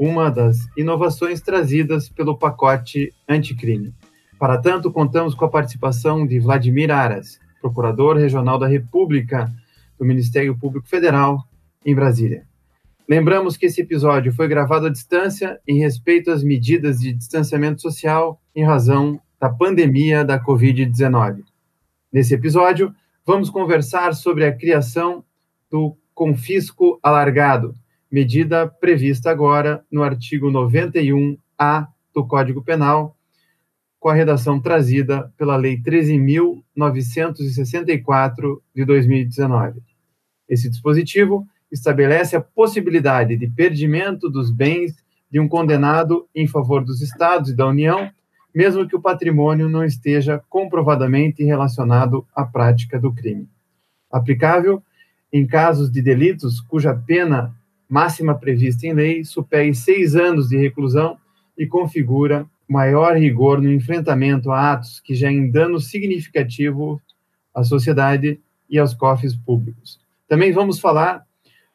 uma das inovações trazidas pelo pacote anticrime. Para tanto, contamos com a participação de Vladimir Aras, procurador regional da República do Ministério Público Federal em Brasília. Lembramos que esse episódio foi gravado à distância em respeito às medidas de distanciamento social em razão da pandemia da Covid-19. Nesse episódio, vamos conversar sobre a criação do confisco alargado, medida prevista agora no artigo 91-A do Código Penal, com a redação trazida pela Lei 13.964 de 2019. Esse dispositivo estabelece a possibilidade de perdimento dos bens de um condenado em favor dos Estados e da União mesmo que o patrimônio não esteja comprovadamente relacionado à prática do crime. Aplicável em casos de delitos cuja pena máxima prevista em lei supere seis anos de reclusão e configura maior rigor no enfrentamento a atos que gerem dano significativo à sociedade e aos cofres públicos. Também vamos falar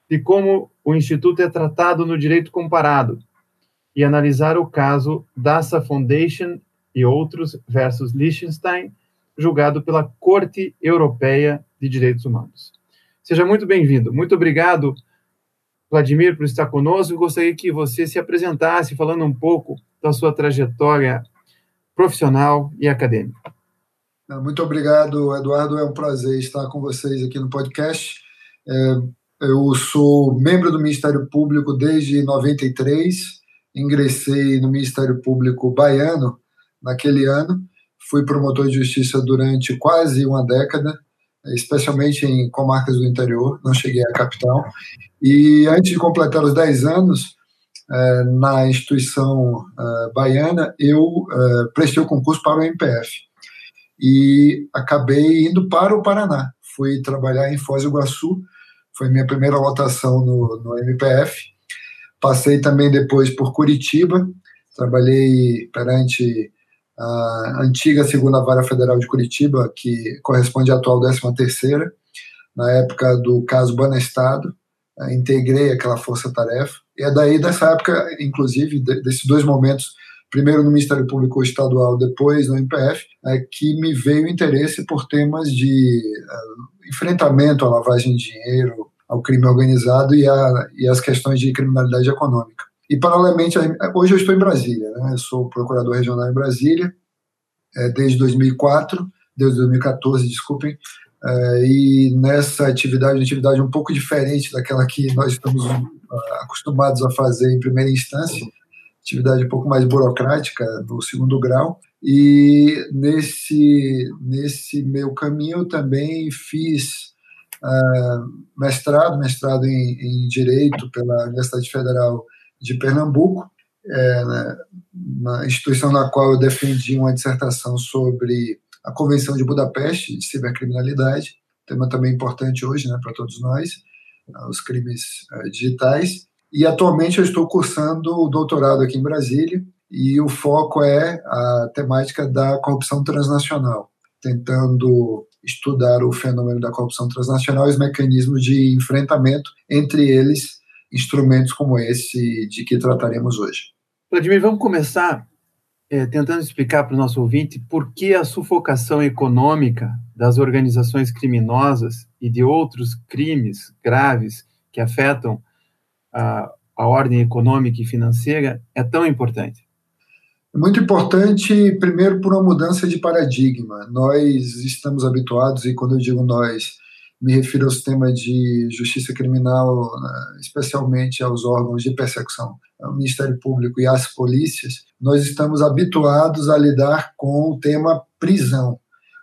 de como o Instituto é tratado no direito comparado e analisar o caso Dassa Foundation e outros versus Liechtenstein, julgado pela Corte Europeia de Direitos Humanos. Seja muito bem-vindo. Muito obrigado, Vladimir, por estar conosco. Gostaria que você se apresentasse falando um pouco da sua trajetória profissional e acadêmica. Muito obrigado, Eduardo. É um prazer estar com vocês aqui no podcast. É, eu sou membro do Ministério Público desde 93. Ingressei no Ministério Público baiano naquele ano. Fui promotor de justiça durante quase uma década, especialmente em comarcas do interior, não cheguei à capital. E antes de completar os 10 anos, eh, na instituição eh, baiana, eu eh, prestei o concurso para o MPF. E acabei indo para o Paraná. Fui trabalhar em Foz do Iguaçu, foi minha primeira lotação no, no MPF. Passei também depois por Curitiba, trabalhei perante a antiga segunda vara federal de Curitiba, que corresponde à atual 13 terceira, na época do caso Banestado, integrei aquela força-tarefa, e é daí dessa época, inclusive, desses dois momentos, primeiro no Ministério Público Estadual, depois no MPF, é que me veio interesse por temas de uh, enfrentamento à lavagem de dinheiro, ao crime organizado e, a, e as questões de criminalidade econômica. E, paralelamente, hoje eu estou em Brasília, né? eu sou procurador regional em Brasília, é, desde 2004, desde 2014, desculpem, é, e nessa atividade, uma atividade um pouco diferente daquela que nós estamos uh, acostumados a fazer em primeira instância, atividade um pouco mais burocrática, no segundo grau, e nesse, nesse meu caminho também fiz uh, mestrado, mestrado em, em Direito pela Universidade Federal de Pernambuco, é, né, na instituição na qual eu defendi uma dissertação sobre a Convenção de Budapeste de cibercriminalidade, tema também importante hoje né, para todos nós, né, os crimes é, digitais. E atualmente eu estou cursando o doutorado aqui em Brasília e o foco é a temática da corrupção transnacional, tentando estudar o fenômeno da corrupção transnacional e os mecanismos de enfrentamento entre eles instrumentos como esse de que trataremos hoje. Vladimir, vamos começar é, tentando explicar para o nosso ouvinte por que a sufocação econômica das organizações criminosas e de outros crimes graves que afetam a, a ordem econômica e financeira é tão importante. É muito importante, primeiro, por uma mudança de paradigma. Nós estamos habituados, e quando eu digo nós, me refiro ao sistema de justiça criminal, né, especialmente aos órgãos de persecução, ao Ministério Público e às polícias, nós estamos habituados a lidar com o tema prisão.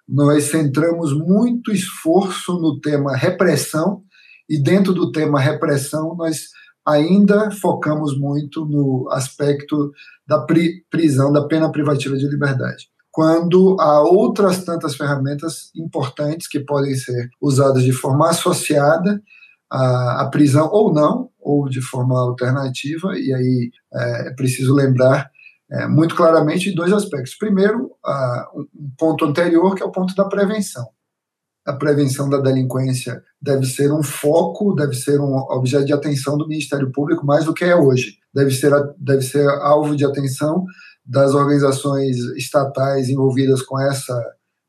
Nós centramos muito esforço no tema repressão, e dentro do tema repressão, nós ainda focamos muito no aspecto da pri prisão, da pena privativa de liberdade. Quando há outras tantas ferramentas importantes que podem ser usadas de forma associada à, à prisão ou não, ou de forma alternativa, e aí é, é preciso lembrar é, muito claramente dois aspectos. Primeiro, um ponto anterior, que é o ponto da prevenção a prevenção da delinquência deve ser um foco, deve ser um objeto de atenção do Ministério Público mais do que é hoje. Deve ser, deve ser alvo de atenção das organizações estatais envolvidas com essa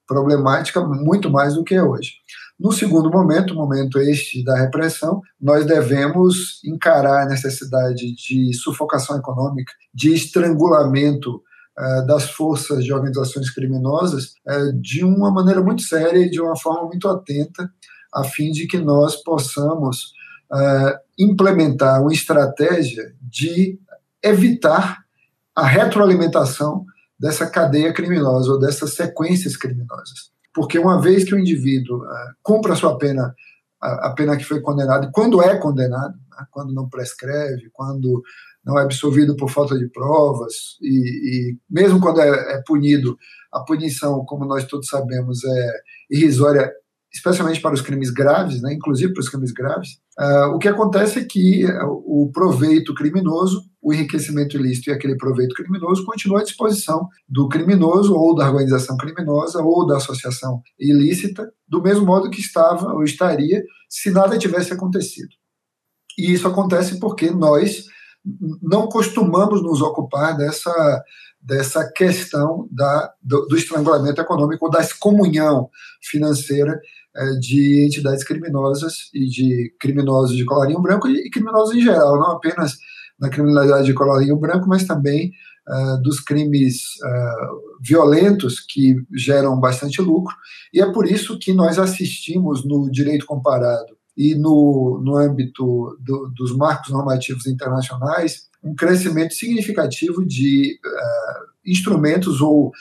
problemática muito mais do que hoje. No segundo momento, momento este da repressão, nós devemos encarar a necessidade de sufocação econômica, de estrangulamento eh, das forças de organizações criminosas eh, de uma maneira muito séria e de uma forma muito atenta, a fim de que nós possamos eh, implementar uma estratégia de evitar a retroalimentação dessa cadeia criminosa ou dessas sequências criminosas. Porque uma vez que o indivíduo cumpra a sua pena, a pena que foi condenado, quando é condenado, né, quando não prescreve, quando não é absolvido por falta de provas, e, e mesmo quando é, é, punido, a punição, como nós todos sabemos, é irrisória, especialmente para os crimes graves, né, inclusive para os crimes graves. Uh, o que acontece é que o proveito criminoso, o enriquecimento ilícito e aquele proveito criminoso continua à disposição do criminoso ou da organização criminosa ou da associação ilícita, do mesmo modo que estava ou estaria se nada tivesse acontecido. E isso acontece porque nós não costumamos nos ocupar dessa, dessa questão da, do, do estrangulamento econômico da excomunhão financeira é, de entidades criminosas e de criminosos de colarinho branco e criminosos em geral, não apenas na criminalidade de colarinho branco, mas também uh, dos crimes uh, violentos que geram bastante lucro. E é por isso que nós assistimos no direito comparado e no, no âmbito do, dos marcos normativos internacionais, um crescimento significativo de uh, instrumentos ou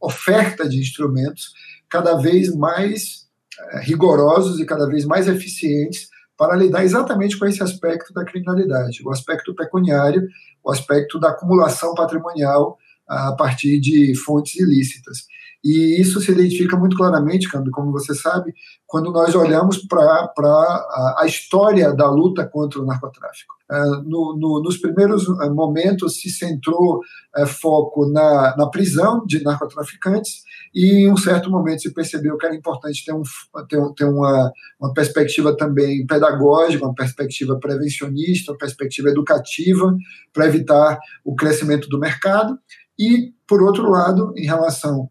oferta de instrumentos cada vez mais uh, rigorosos e cada vez mais eficientes para lidar exatamente com esse aspecto da criminalidade, o aspecto pecuniário, o aspecto da acumulação patrimonial a partir de fontes ilícitas. E isso se identifica muito claramente, Câmbio, como você sabe, quando nós olhamos para a, a, história da luta contra o narcotráfico. É, no, no, nos primeiros é, momentos se centrou é, foco na, na, prisão de narcotraficantes e em um certo momento se percebeu que era importante ter, um, ter, ter uma, uma perspectiva também pedagógica, uma perspectiva prevencionista, uma perspectiva educativa para evitar o crescimento do mercado e, por outro lado, em relação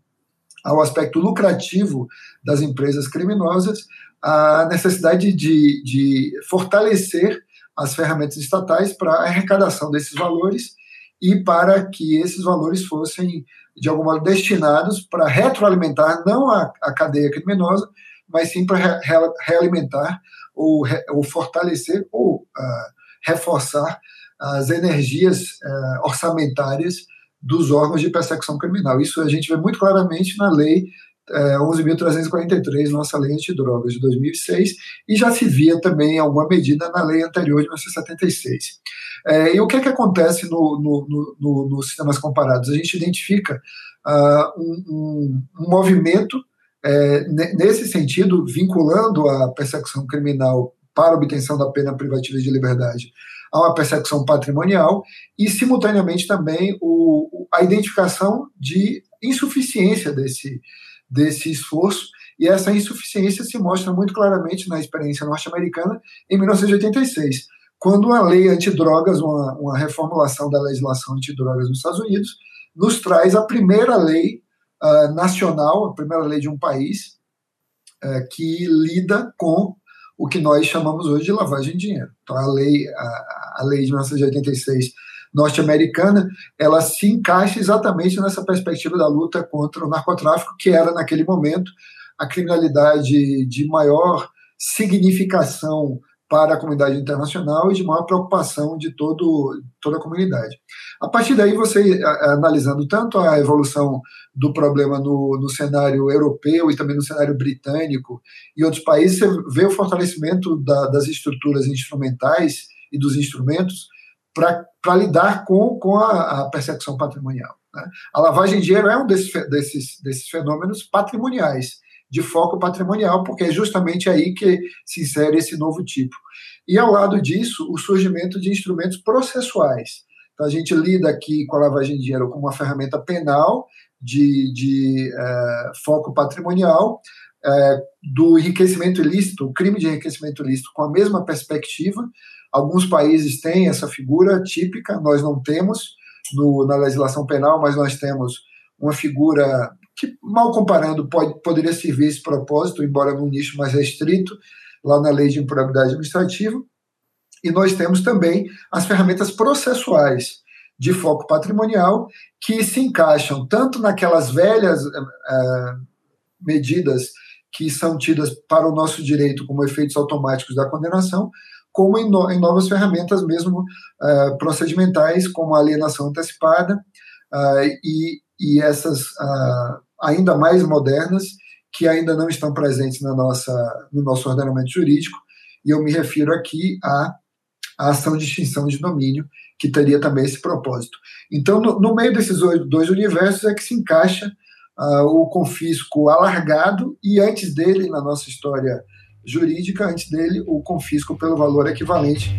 ao aspecto lucrativo das empresas criminosas, a necessidade de, de fortalecer as ferramentas estatais para a arrecadação desses valores e para que esses valores fossem, de algum modo, destinados para retroalimentar não a, a cadeia criminosa, mas sim para re, realimentar ou, re, ou, fortalecer ou uh, reforçar as energias uh, orçamentárias dos órgãos de persecução criminal. Isso a gente vê muito claramente na lei é, 11.343, nossa lei antidrogas de 2006, e já se via também alguma medida na lei anterior de 1976. É, e o que é que acontece no, no, no, nos sistemas comparados? A gente identifica uh, um, um, um, movimento é, nesse sentido, vinculando a persecução criminal para obtenção da pena privativa de liberdade a uma persecução patrimonial e, simultaneamente, também o, a identificação de insuficiência desse, desse esforço. E essa insuficiência se mostra muito claramente na experiência norte-americana em 1986, quando a lei antidrogas, uma, uma reformulação da legislação antidrogas nos Estados Unidos, nos traz a primeira lei uh, nacional, a primeira lei de um país uh, que lida com o que nós chamamos hoje de lavagem de dinheiro. Então, a lei, a, a lei de 1986 norte-americana, ela se encaixa exatamente nessa perspectiva da luta contra o narcotráfico, que era, naquele momento, a criminalidade de maior significação para a comunidade internacional e de maior preocupação de todo, toda a comunidade. A partir daí, você analisando tanto a evolução do problema no, no cenário europeu e também no cenário britânico e outros países, você vê o fortalecimento da, das estruturas instrumentais e dos instrumentos para lidar com, com a, a persecução patrimonial. Né? A lavagem de dinheiro é um desses, desses, desses fenômenos patrimoniais, de foco patrimonial, porque é justamente aí que se insere esse novo tipo. E ao lado disso, o surgimento de instrumentos processuais. Então, a gente lida aqui com a lavagem de dinheiro como uma ferramenta penal de, de é, foco patrimonial, é, do enriquecimento ilícito, o crime de enriquecimento ilícito, com a mesma perspectiva. Alguns países têm essa figura típica, nós não temos no, na legislação penal, mas nós temos uma figura que, mal comparando, pode, poderia servir esse propósito, embora num nicho mais restrito, lá na lei de improbidade administrativa. E nós temos também as ferramentas processuais de foco patrimonial que se encaixam tanto naquelas velhas é, medidas que são tidas para o nosso direito como efeitos automáticos da condenação, como em, no, em novas ferramentas mesmo uh, procedimentais, como a alienação antecipada uh, e, e, essas uh, ainda mais modernas, que ainda não estão presentes na nossa, no nosso ordenamento jurídico, e eu me refiro aqui à, à ação de extinção de domínio, que teria também esse propósito. Então, no, no meio desses dois universos é que se encaixa o confisco alargado, e antes dele, na nossa história jurídica, antes dele, o confisco pelo valor equivalente.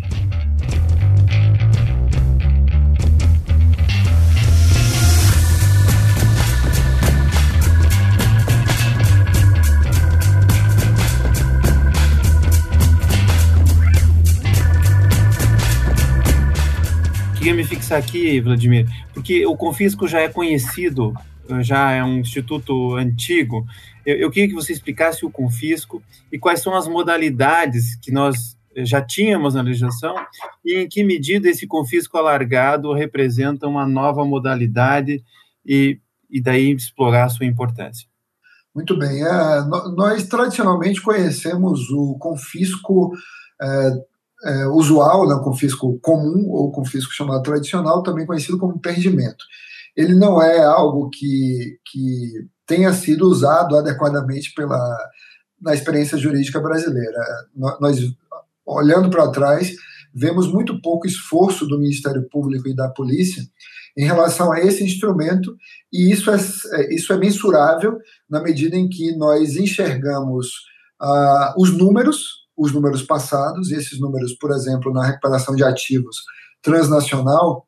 Queria me fixar aqui, Vladimir, porque o confisco já é conhecido já é um instituto antigo. Eu, eu queria que você explicasse o confisco e quais são as modalidades que nós já tínhamos na legislação e em que medida esse confisco alargado representa uma nova modalidade e, e daí explorar a sua importância. Muito bem. É, nós tradicionalmente conhecemos o confisco é, é, usual, né, confisco comum ou confisco chamado tradicional, também conhecido como perdimento ele não é algo que, que tenha sido usado adequadamente pela, na experiência jurídica brasileira. Nós, olhando para trás, vemos muito pouco esforço do Ministério Público e da Polícia em relação a esse instrumento, e isso é, é isso é mensurável na medida em que nós enxergamos ah, os números, os números passados, e esses números, por exemplo, na recuperação de ativos transnacional,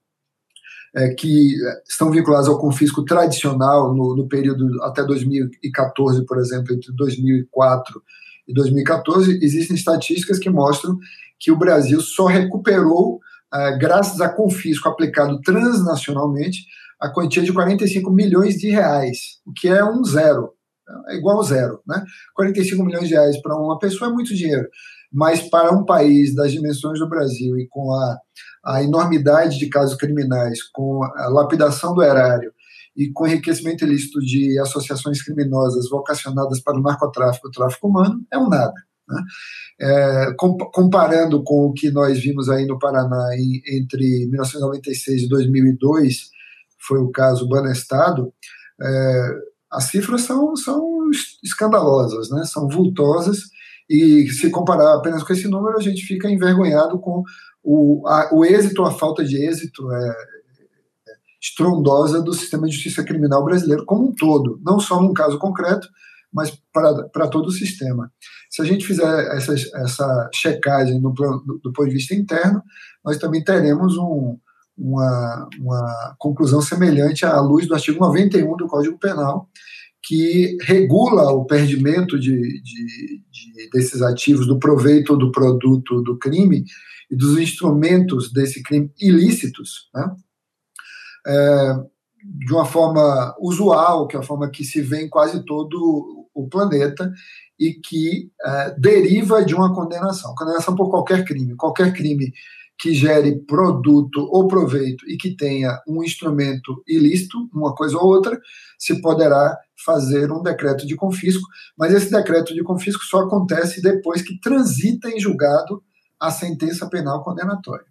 é, que estão vinculados ao confisco tradicional no, no, período até 2014, por exemplo, entre 2004 e 2014, existem estatísticas que mostram que o Brasil só recuperou, é, graças a confisco aplicado transnacionalmente, a quantia de 45 milhões de reais, o que é um zero, é igual zero. Né? 45 milhões de reais para uma pessoa é muito dinheiro mas para um país das dimensões do Brasil e com a, a enormidade de casos criminais, com a lapidação do erário e com enriquecimento ilícito de associações criminosas vocacionadas para o narcotráfico o tráfico humano, é um nada. Né? É, comparando com o que nós vimos aí no Paraná em, entre 1996 e 2002, foi o caso Banestado, é, as cifras são, são escandalosas, né? são vultosas, e se comparar apenas com esse número, a gente fica envergonhado com o, a, o êxito, a falta de êxito é, é, estrondosa do sistema de justiça criminal brasileiro como um todo, não só num caso concreto, mas para todo o sistema. Se a gente fizer essa, essa checagem no do, do ponto de vista interno, nós também teremos um, uma, uma conclusão semelhante à luz do artigo 91 do Código Penal, que regula o perdimento de, de, de, desses ativos, do proveito do produto do crime e dos instrumentos desse crime ilícitos, né? é, de uma forma usual, que é a forma que se vê em quase todo o planeta e que é, deriva de uma condenação. Condenação por qualquer crime. Qualquer crime que gere produto ou proveito e que tenha um instrumento ilícito, uma coisa ou outra, se poderá fazer um decreto de confisco, mas esse decreto de confisco só acontece depois que transita em julgado a sentença penal condenatória.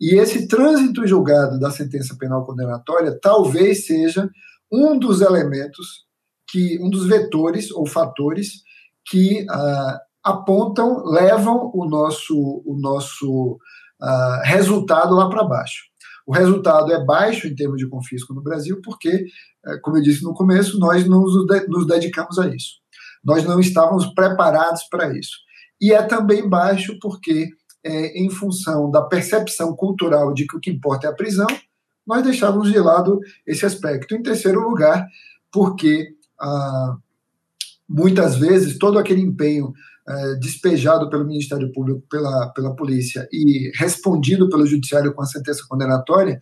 E esse trânsito em julgado da sentença penal condenatória talvez seja um dos elementos que um dos vetores ou fatores que ah, apontam, levam o nosso o nosso uh, resultado lá para baixo. O resultado é baixo em termos de confisco no Brasil, porque, eh, como eu disse no começo, nós não nos dedicamos a isso. Nós não estávamos preparados para isso. E é também baixo porque, é, em função da percepção cultural de que o que importa é a prisão, nós deixávamos de lado esse aspecto. Em terceiro lugar, porque ah, muitas vezes todo aquele empenho eh, despejado pelo Ministério Público, pela, pela polícia e respondido pelo Judiciário com a sentença condenatória,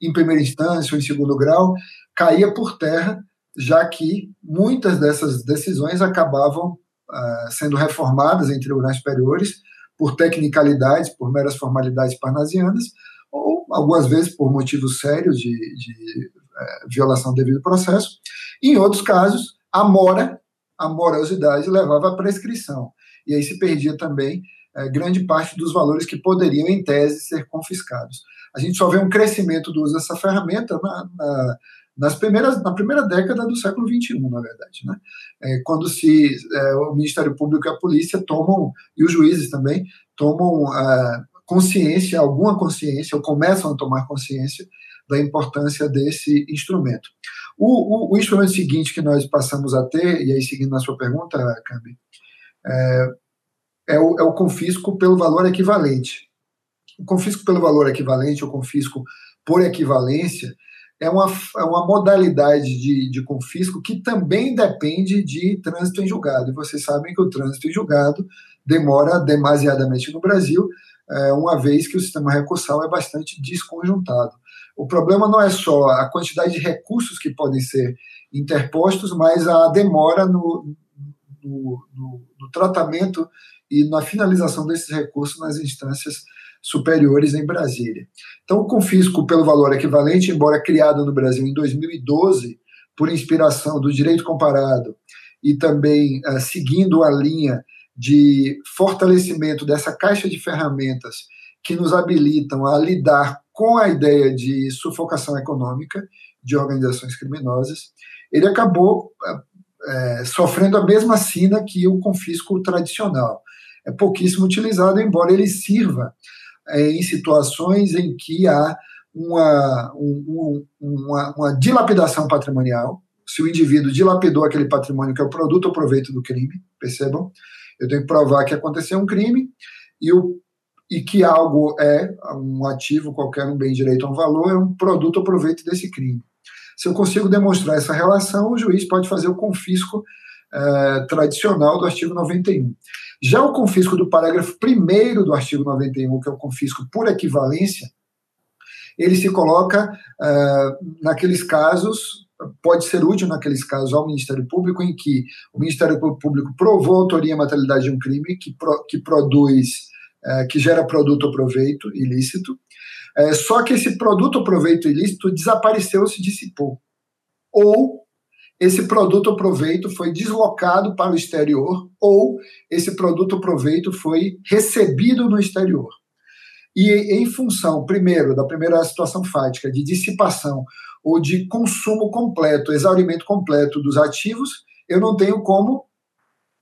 em primeira instância ou em segundo grau, caía por terra, já que muitas dessas decisões acabavam uh, sendo reformadas em tribunais superiores por tecnicalidades, por meras formalidades parnasianas, ou algumas vezes por motivos sérios de, de uh, violação do devido processo. em outros casos, a mora, a morosidade levava à prescrição e aí se perdia também é, grande parte dos valores que poderiam, em tese, ser confiscados. A gente só vê um crescimento do uso dessa ferramenta na, na nas primeiras, na primeira década do século XXI, na verdade, né? É, quando se é, o Ministério Público e a polícia tomam e os juízes também tomam consciência, alguma consciência, ou começam a tomar consciência da importância desse instrumento. O, o, o instrumento seguinte que nós passamos a ter, e aí seguindo na sua pergunta, Cambi, é, é, o, é o confisco pelo valor equivalente. O confisco pelo valor equivalente, o confisco por equivalência, é uma, é uma modalidade de, de confisco que também depende de trânsito em julgado. E vocês sabem que o trânsito em julgado demora demasiadamente no Brasil, é, uma vez que o sistema recursal é bastante desconjuntado. O problema não é só a quantidade de recursos que podem ser interpostos, mas a demora no, no, no, tratamento e na finalização desses recursos nas instâncias superiores em Brasília. Então, o confisco pelo valor equivalente, embora criado no Brasil em 2012, por inspiração do direito comparado e também uh, seguindo a linha de fortalecimento dessa caixa de ferramentas que nos habilitam a lidar com a ideia de sufocação econômica de organizações criminosas, ele acabou uh, é, sofrendo a mesma sina que o confisco tradicional. É pouquíssimo utilizado, embora ele sirva é, em situações em que há uma, um, uma, uma dilapidação patrimonial. Se o indivíduo dilapidou aquele patrimônio que é o produto ou proveito do crime, percebam, eu tenho que provar que aconteceu um crime e, o, e que algo é um ativo, qualquer um bem direito a um valor, é um produto ou proveito desse crime. Se eu consigo demonstrar essa relação, o juiz pode fazer o confisco eh, tradicional do artigo 91. Já o confisco do parágrafo 1 do artigo 91, que é o confisco por equivalência, ele se coloca eh, naqueles casos, pode ser útil naqueles casos ao Ministério Público, em que o Ministério Público provou a autoria e materialidade de um crime que, pro, que produz, eh, que gera produto ou proveito ilícito, é, só que esse produto ou proveito ilícito desapareceu, se dissipou. Ou esse produto ou proveito foi deslocado para o exterior, ou esse produto ou proveito foi recebido no exterior. E em função, primeiro, da primeira situação fática de dissipação ou de consumo completo, exaurimento completo dos ativos, eu não tenho como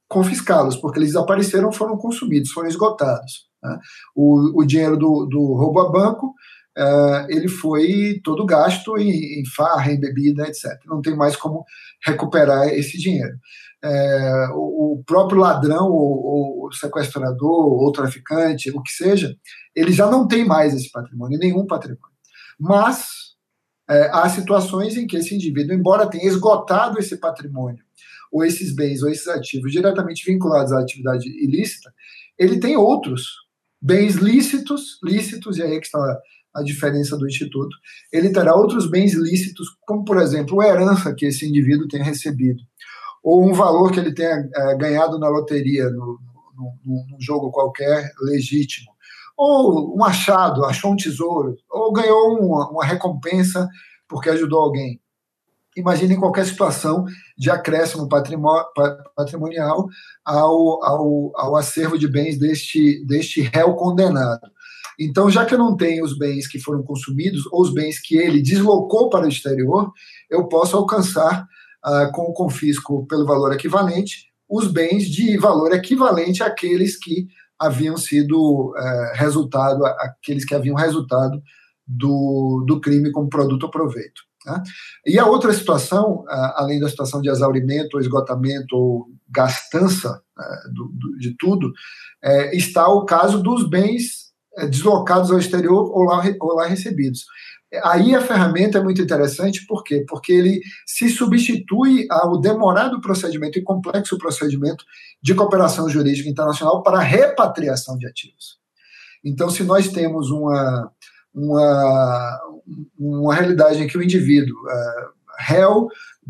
confiscá-los, porque eles desapareceram, foram consumidos, foram esgotados. Né? O, o dinheiro do, do roubo a banco Uh, ele foi todo gasto em, em, farra, em bebida, etc. Não tem mais como recuperar esse dinheiro. Uh, o, o, próprio ladrão, ou, ou sequestrador, ou traficante, o que seja, ele já não tem mais esse patrimônio, nenhum patrimônio. Mas uh, há situações em que esse indivíduo, embora tenha esgotado esse patrimônio, ou esses bens, ou esses ativos diretamente vinculados à atividade ilícita, ele tem outros bens lícitos, lícitos, e aí é que está a diferença do Instituto, ele terá outros bens lícitos, como, por exemplo, a herança que esse indivíduo tenha recebido, ou um valor que ele tenha é, ganhado na loteria, no, num jogo qualquer legítimo, ou um achado, achou um tesouro, ou ganhou uma, uma recompensa porque ajudou alguém. Imagine qualquer situação de acréscimo patrimonial ao, ao, ao acervo de bens deste, deste réu condenado. Então, já que eu não tenho os bens que foram consumidos ou os bens que ele deslocou para o exterior, eu posso alcançar, uh, com o confisco pelo valor equivalente, os bens de valor equivalente àqueles que haviam sido é, resultado, aqueles que haviam resultado do, do crime como produto ou proveito. Né? E a outra situação, além da situação de exaurimento, ou esgotamento ou gastança né, do, do, de tudo, é, está o caso dos bens é, deslocados ao exterior ou lá, ou lá recebidos. Aí a ferramenta é muito interessante, por quê? Porque ele se substitui ao demorado procedimento e complexo procedimento de cooperação jurídica internacional para repatriação de ativos. Então, se nós temos uma, uma, uma realidade em que o indivíduo, uh, réu,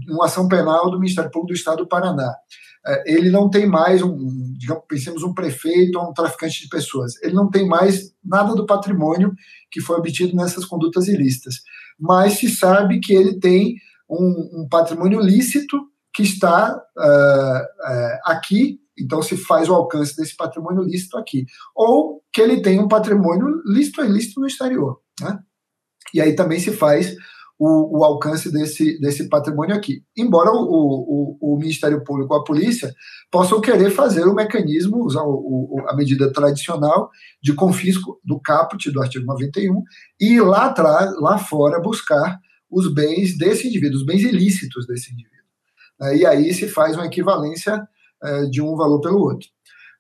uma ação penal do Ministério Público do Estado do Paraná, uh, ele não tem mais um, digamos, pensemos um prefeito ou um traficante de pessoas, ele não tem mais nada do patrimônio que foi obtido nessas condutas ilícitas, mas se sabe que ele tem um, um patrimônio lícito que está uh, aqui então se faz o alcance desse patrimônio lícito aqui. Ou que ele tem um patrimônio lícito ou ilícito no exterior. Né? E aí também se faz o, o, alcance desse, desse patrimônio aqui. Embora o, o, o, Ministério Público ou a polícia possam querer fazer o mecanismo, usar o, a medida tradicional de confisco do caput do artigo 91 e lá atrás, lá fora, buscar os bens desse indivíduo, os bens ilícitos desse indivíduo. E aí se faz uma equivalência é, de um valor pelo outro.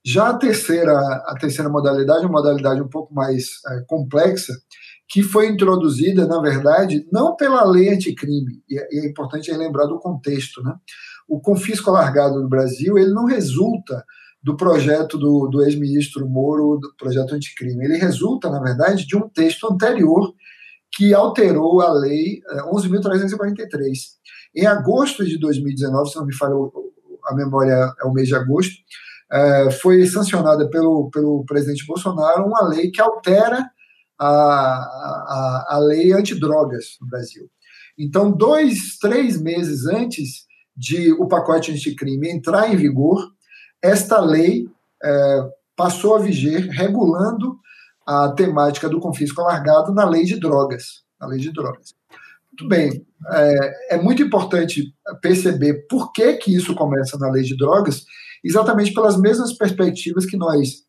Já a terceira, a terceira modalidade, uma modalidade um pouco mais é, complexa, que foi introduzida, na verdade, não pela lei anticrime, e é, é importante lembrar do contexto. Né? O confisco alargado no Brasil ele não resulta do projeto do, do ex-ministro Moro, do projeto anticrime. Ele resulta, na verdade, de um texto anterior que alterou a lei 11.343. É, em agosto de 2019, se não me falha a memória é o mês de agosto, é, foi sancionada pelo, pelo presidente Bolsonaro uma lei que altera a, a, a lei antidrogas no Brasil. Então, dois, três meses antes de o pacote anticrime entrar em vigor, esta lei é, passou a viger, regulando a temática do confisco alargado na lei de drogas. Na lei de drogas. Muito bem, é, é, muito importante perceber por que, que isso começa na lei de drogas, exatamente pelas mesmas perspectivas que nós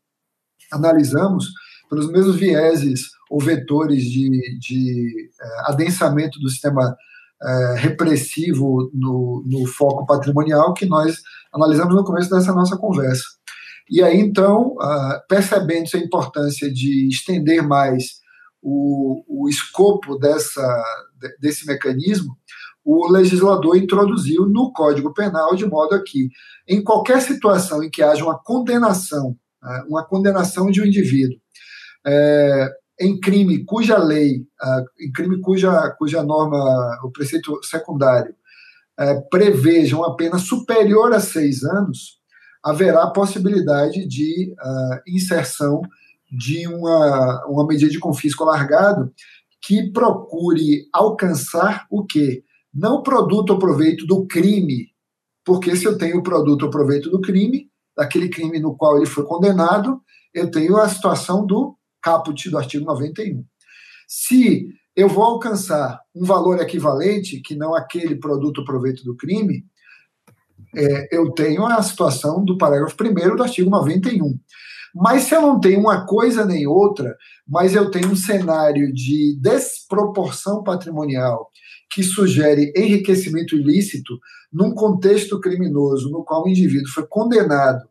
analisamos, pelos mesmos vieses ou vetores de, de é, adensamento do sistema é, repressivo no, no foco patrimonial que nós analisamos no começo dessa nossa conversa. E aí, então, uh, percebendo a importância de estender mais o, o escopo dessa, desse mecanismo, o legislador introduziu no Código Penal de modo que, em qualquer situação em que haja uma condenação, né, uma condenação de um indivíduo é, em crime cuja lei, em crime cuja, cuja norma, o preceito secundário, é, preveja uma pena superior a seis anos, haverá possibilidade de uh, inserção de uma, uma medida de confisco alargado que procure alcançar o quê? Não produto ou proveito do crime, porque se eu tenho o produto ou proveito do crime, daquele crime no qual ele foi condenado, eu tenho a situação do caput do artigo 91. Se eu vou alcançar um valor equivalente, que não aquele produto ou proveito do crime, é, eu tenho a situação do parágrafo 1 do artigo 91. Mas se eu não tenho uma coisa nem outra, mas eu tenho um cenário de desproporção patrimonial que sugere enriquecimento ilícito num contexto criminoso no qual o indivíduo foi condenado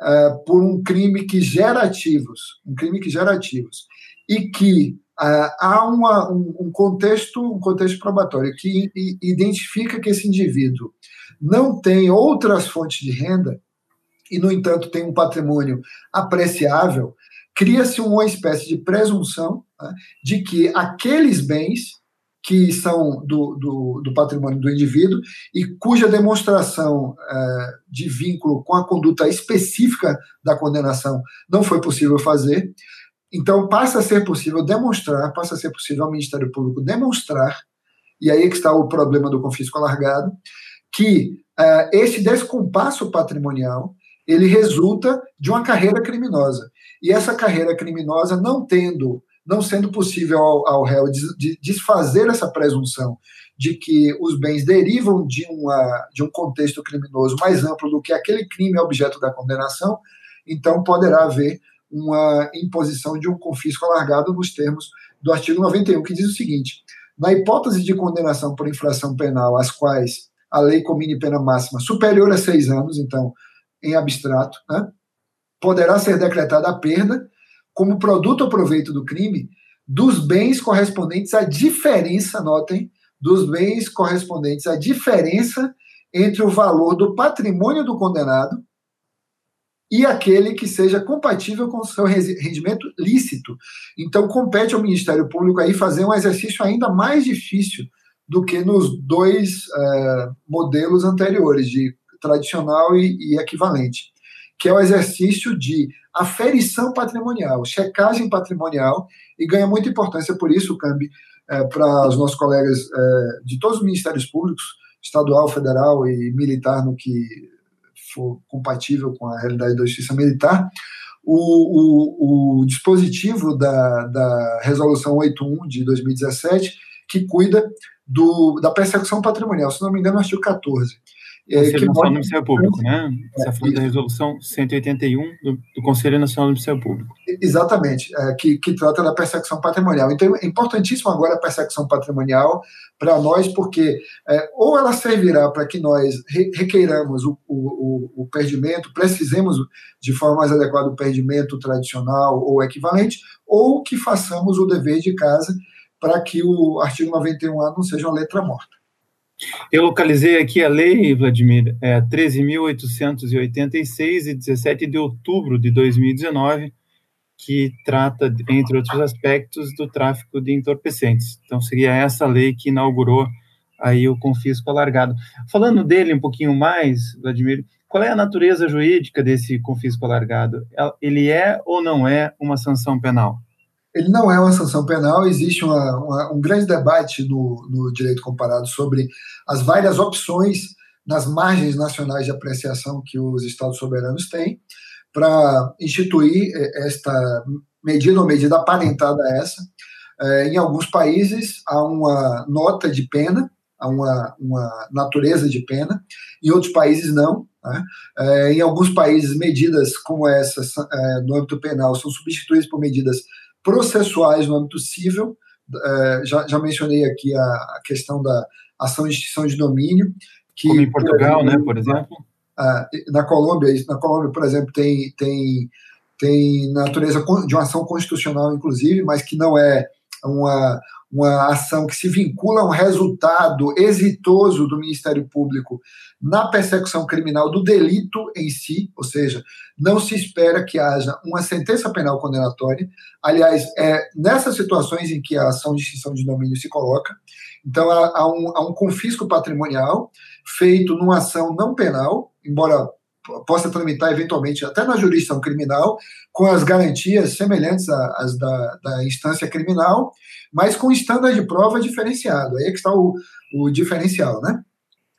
uh, por um crime que gera ativos, um crime que gera ativos, e que uh, há uma, um, um, contexto, um contexto probatório que identifica que esse indivíduo não tem outras fontes de renda, e, no entanto, tem um patrimônio apreciável, cria-se uma espécie de presunção né, de que aqueles bens que são do, do, do, patrimônio do indivíduo e cuja demonstração é, de vínculo com a conduta específica da condenação não foi possível fazer. Então, passa a ser possível demonstrar, passa a ser possível ao Ministério Público demonstrar, e aí é que está o problema do confisco alargado, que é, esse descompasso patrimonial ele resulta de uma carreira criminosa. E essa carreira criminosa não tendo, não sendo possível ao, ao réu de, desfazer essa presunção de que os bens derivam de, uma, de um contexto criminoso mais amplo do que aquele crime objeto da condenação, então poderá haver uma imposição de um confisco alargado nos termos do artigo 91, que diz o seguinte: na hipótese de condenação por infração penal, às quais a lei comine pena máxima superior a seis anos, então, em abstrato, né, poderá ser decretada a perda, como produto ou proveito do crime, dos bens correspondentes à diferença, notem, dos bens correspondentes à diferença entre o valor do patrimônio do condenado e aquele que seja compatível com o seu rendimento lícito. Então, compete ao Ministério Público aí fazer um exercício ainda mais difícil do que nos dois é, modelos anteriores, de tradicional e, e equivalente, que é o exercício de aferição patrimonial, checagem patrimonial, e ganha muita importância por isso, Cambi, é, para os nossos colegas é, de todos os ministérios públicos, estadual, federal e militar, no que for compatível com a realidade da justiça militar, o, o, o dispositivo da, da Resolução 81 de 2017, que cuida do, da persecução patrimonial, se não me engano, artigo 14. É, Conselho Nacional do Ministério Público, né? Você é, falando da resolução 181 do, do, Conselho Nacional do Ministério Público. Exatamente, é, que, que trata da persecução patrimonial. Então, é importantíssimo agora a persecução patrimonial para nós, porque é, ou ela servirá para que nós re, requeiramos o, o, o, perdimento, precisemos de forma mais adequada o perdimento tradicional ou equivalente, ou que façamos o dever de casa para que o artigo 91A não seja uma letra morta. Eu localizei aqui a lei, Vladimir, é 13.886 e 17 de outubro de 2019, que trata, entre outros aspectos, do tráfico de entorpecentes. Então, seria essa lei que inaugurou aí o confisco alargado. Falando dele um pouquinho mais, Vladimir, qual é a natureza jurídica desse confisco alargado? Ele é ou não é uma sanção penal? Ele não é uma sanção penal, existe uma, uma, um grande debate no, no direito comparado sobre as várias opções nas margens nacionais de apreciação que os Estados soberanos têm para instituir eh, esta medida ou medida aparentada a essa. É, em alguns países há uma nota de pena, há uma, uma natureza de pena, em outros países não. Né? É, em alguns países, medidas como essa é, no âmbito penal são substituídas por medidas processuais no âmbito civil. É, já, já mencionei aqui a, a, questão da ação de extinção de domínio. Que, Como em Portugal, por exemplo, né, por exemplo? na Colômbia, na Colômbia, por exemplo, tem, tem, tem natureza de uma ação constitucional, inclusive, mas que não é uma, uma ação que se vincula a um resultado exitoso do Ministério Público na persecução criminal do delito em si, ou seja, não se espera que haja uma sentença penal condenatória. Aliás, é nessas situações em que a ação de extinção de domínio se coloca, então há, há, um, há um confisco patrimonial feito numa ação não penal, embora possa tramitar eventualmente até na jurisdição criminal, com as garantias semelhantes às da, da instância criminal, mas com estándar de prova diferenciado. Aí é que está o, o diferencial, né?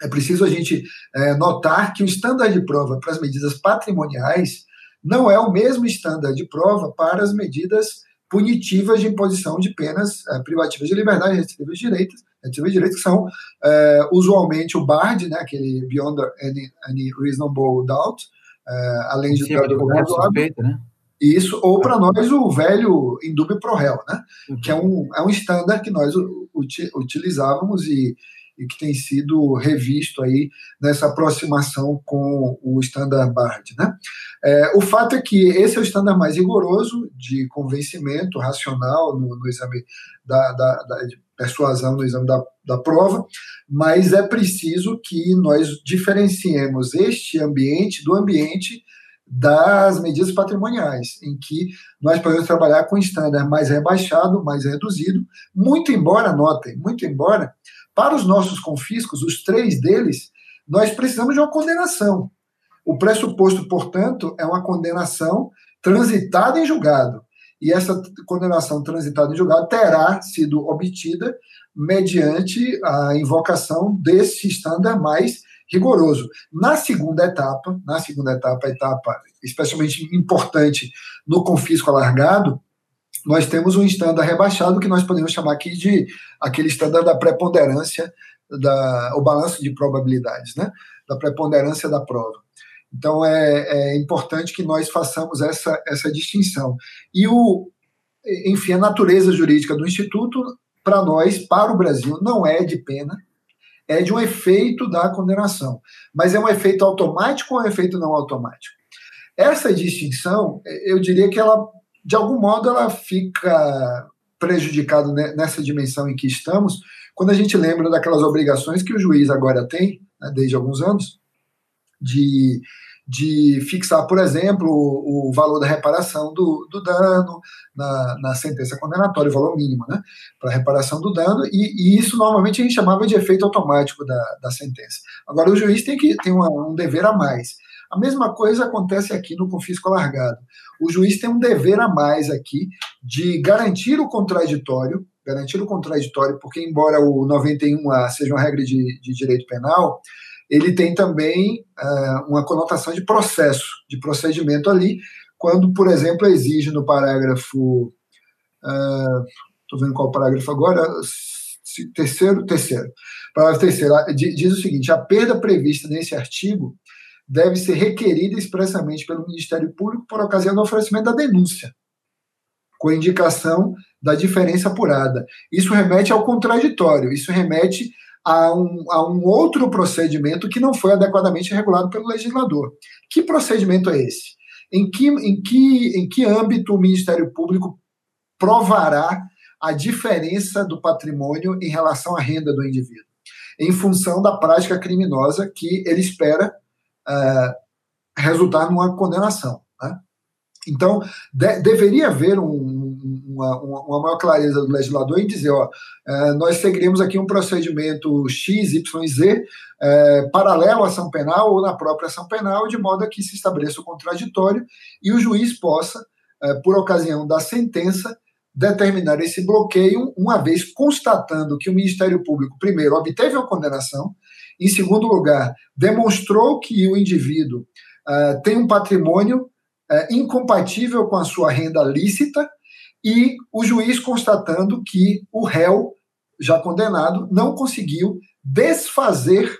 É preciso a gente é, notar que o estándar de prova para as medidas patrimoniais não é o mesmo estándar de prova para as medidas punitivas de imposição de penas é, privativas de liberdade, restritivas de direitos, restritivas de direitos que são é, usualmente o BARD, né, aquele Beyond any, any Reasonable Doubt, é, além de... De qualquer suspeita, né? Isso, ou para nós o velho indúbio pro réu, né? Uhum. Que é um, é um estándar que nós utilizávamos e, e que tem sido revisto aí nessa aproximação com o Standard Bard. Né? É, o fato é que esse é o estándar mais rigoroso de convencimento racional no, no exame da, da, da, de persuasão no exame da, da prova, mas é preciso que nós diferenciemos este ambiente do ambiente das medidas patrimoniais, em que nós podemos trabalhar com estándar mais rebaixado, mais reduzido, muito embora, notem, muito embora, para os nossos confiscos, os três deles, nós precisamos de uma condenação. O pressuposto, portanto, é uma condenação transitada em julgado. E essa condenação transitada em julgado terá sido obtida mediante a invocação desse estándar mais rigoroso. Na segunda etapa, na segunda etapa, a etapa especialmente importante no confisco alargado, nós temos um estándar rebaixado que nós podemos chamar aqui de aquele estándar da preponderância, da, o balanço de probabilidades, né? da preponderância da prova. Então é, é importante que nós façamos essa, essa distinção. E o, enfim, a natureza jurídica do Instituto, para nós, para o Brasil, não é de pena, é de um efeito da condenação. Mas é um efeito automático ou um efeito não automático? Essa distinção, eu diria que ela, de algum modo, ela fica prejudicada nessa dimensão em que estamos, quando a gente lembra daquelas obrigações que o juiz agora tem, né, desde alguns anos, de de fixar, por exemplo, o, o valor da reparação do, do dano na, na, sentença condenatória, o valor mínimo, né, para reparação do dano, e, e, isso normalmente a gente chamava de efeito automático da, da sentença. Agora, o juiz tem que tem um dever a mais. A mesma coisa acontece aqui no confisco alargado. O juiz tem um dever a mais aqui de garantir o contraditório, garantir o contraditório, porque embora o 91A seja uma regra de, de direito penal, ele tem também uh, uma conotação de processo, de procedimento ali, quando, por exemplo, exige no parágrafo. Estou uh, vendo qual parágrafo agora. Terceiro, terceiro. Parágrafo terceiro diz o seguinte: a perda prevista nesse artigo deve ser requerida expressamente pelo Ministério Público por ocasião do oferecimento da denúncia, com indicação da diferença apurada. Isso remete ao contraditório, isso remete a um, a um outro procedimento que não foi adequadamente regulado pelo legislador. Que procedimento é esse? Em que, em que, em que âmbito o Ministério Público provará a diferença do patrimônio em relação à renda do indivíduo? Em função da prática criminosa que ele espera uh, resultar numa condenação. Né? Então, de, deveria haver um, uma, uma, maior clareza do legislador em dizer, ó, é, nós seguiremos aqui um procedimento X, Y, Z, é, paralelo à ação penal ou na própria ação penal, de modo a que se estabeleça o contraditório e o juiz possa, é, por ocasião da sentença, determinar esse bloqueio, uma vez constatando que o Ministério Público, primeiro, obteve a condenação, em segundo lugar, demonstrou que o indivíduo uh, tem um patrimônio uh, incompatível com a sua renda lícita, e o juiz constatando que o réu, já condenado, não conseguiu desfazer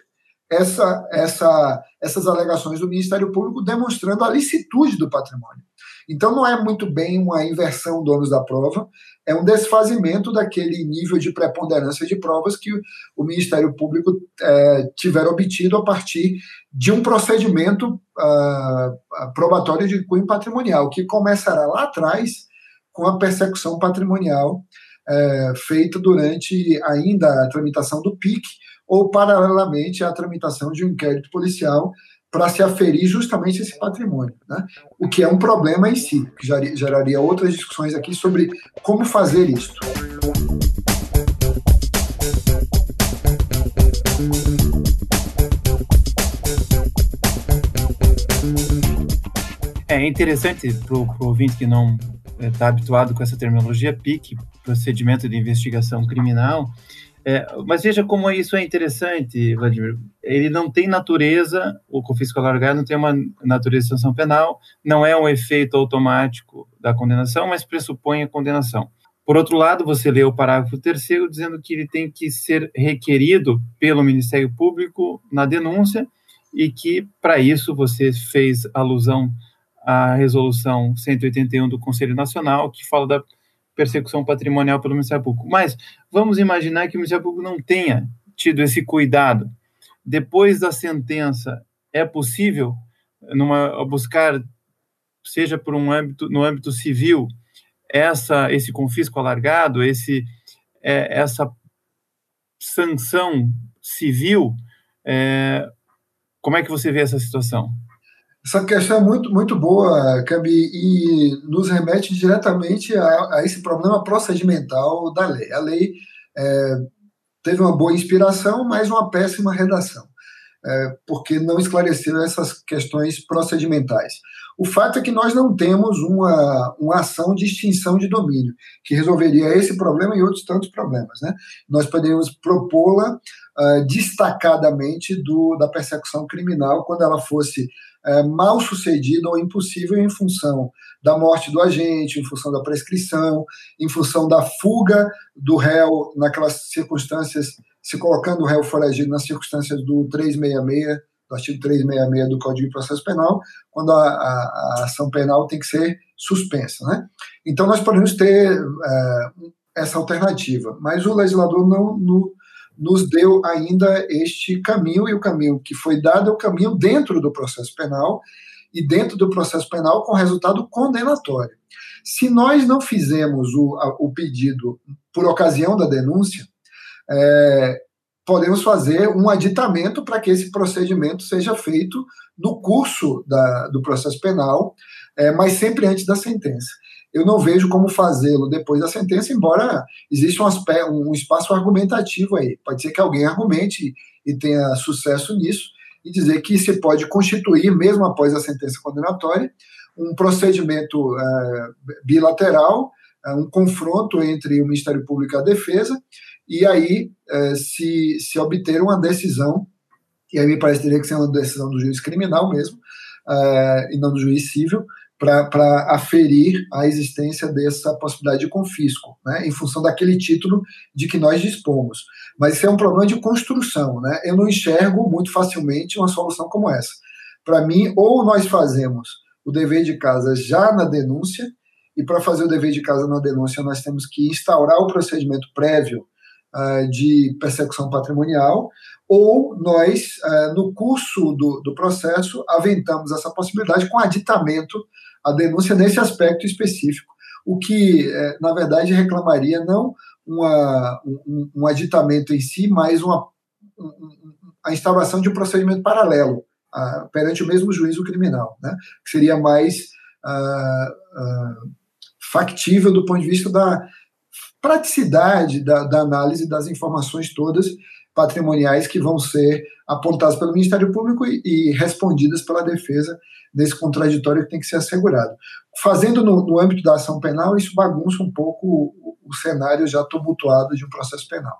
essa, essa, essas alegações do Ministério Público, demonstrando a licitude do patrimônio. Então, não é muito bem uma inversão do ônus da prova, é um desfazimento daquele nível de preponderância de provas que o Ministério Público é, tiver obtido a partir de um procedimento uh, probatório de cunho patrimonial, que começará lá atrás com a persecução patrimonial é, feita durante ainda a tramitação do PIC ou paralelamente à tramitação de um inquérito policial para se aferir justamente esse patrimônio, né? o que é um problema em si, que geraria outras discussões aqui sobre como fazer isso. É interessante para o ouvinte que não está habituado com essa terminologia PIC, procedimento de investigação criminal. É, mas veja como isso é interessante, Vladimir. Ele não tem natureza, o confisco alargado não tem uma natureza de sanção penal, não é um efeito automático da condenação, mas pressupõe a condenação. Por outro lado, você lê o parágrafo terceiro dizendo que ele tem que ser requerido pelo Ministério Público na denúncia e que, para isso, você fez alusão a resolução 181 do Conselho Nacional, que fala da persecução patrimonial pelo Ministério Público. Mas vamos imaginar que o Ministério Público não tenha tido esse cuidado. Depois da sentença, é possível numa, buscar, seja por um âmbito, no âmbito civil, essa, esse confisco alargado, esse, é, essa sanção civil, é, como é que você vê essa situação? Essa questão é muito, muito boa, Cambi, e nos remete diretamente a, a, esse problema procedimental da lei. A lei é, teve uma boa inspiração, mas uma péssima redação, é, porque não esclareceu essas questões procedimentais. O fato é que nós não temos uma, uma ação de extinção de domínio, que resolveria esse problema e outros tantos problemas. Né? Nós poderíamos propô-la uh, destacadamente do, da persecução criminal quando ela fosse é, mal sucedida ou impossível em função da morte do agente, em função da prescrição, em função da fuga do réu naquelas circunstâncias, se colocando o réu foragido nas circunstâncias do 366 do artigo 366 do Código de Processo Penal, quando a, a, a ação penal tem que ser suspensa. Né? Então, nós podemos ter é, essa alternativa, mas o legislador não nos deu ainda este caminho, e o caminho que foi dado é o caminho dentro do processo penal, e dentro do processo penal com resultado condenatório. Se nós não fizemos o, a, o pedido por ocasião da denúncia, é, podemos fazer um aditamento para que esse procedimento seja feito no curso da, do processo penal, é, mas sempre antes da sentença. Eu não vejo como fazê-lo depois da sentença, embora exista um, um, espaço argumentativo aí. Pode ser que alguém argumente e tenha sucesso nisso, e dizer que se pode constituir, mesmo após a sentença condenatória, um procedimento é, bilateral, é, um confronto entre o Ministério Público e a defesa, e aí é, se, se obter uma decisão, e aí me parece que teria que ser uma decisão do juiz criminal mesmo, e não do juiz civil, para aferir a existência dessa possibilidade de confisco, né, em função daquele título de que nós dispomos. Mas isso é um problema de construção. Né? Eu não enxergo muito facilmente uma solução como essa. Para mim, ou nós fazemos o dever de casa já na denúncia, e para fazer o dever de casa na denúncia, nós temos que instaurar o procedimento prévio uh, de persecução patrimonial, ou nós, uh, no curso do, do processo, aventamos essa possibilidade com aditamento à denúncia nesse aspecto específico, o que, uh, na verdade, reclamaria não uma, um, um, aditamento em si, mas uma, um, a instauração de um procedimento paralelo uh, perante o mesmo juízo criminal, né? que seria mais uh, factível do ponto de vista da praticidade da, da análise das informações todas patrimoniais que vão ser apontadas pelo Ministério Público e, e, respondidas pela defesa nesse contraditório que tem que ser assegurado. Fazendo no, no âmbito da ação penal, isso bagunça um pouco o, o cenário já tumultuado de um processo penal.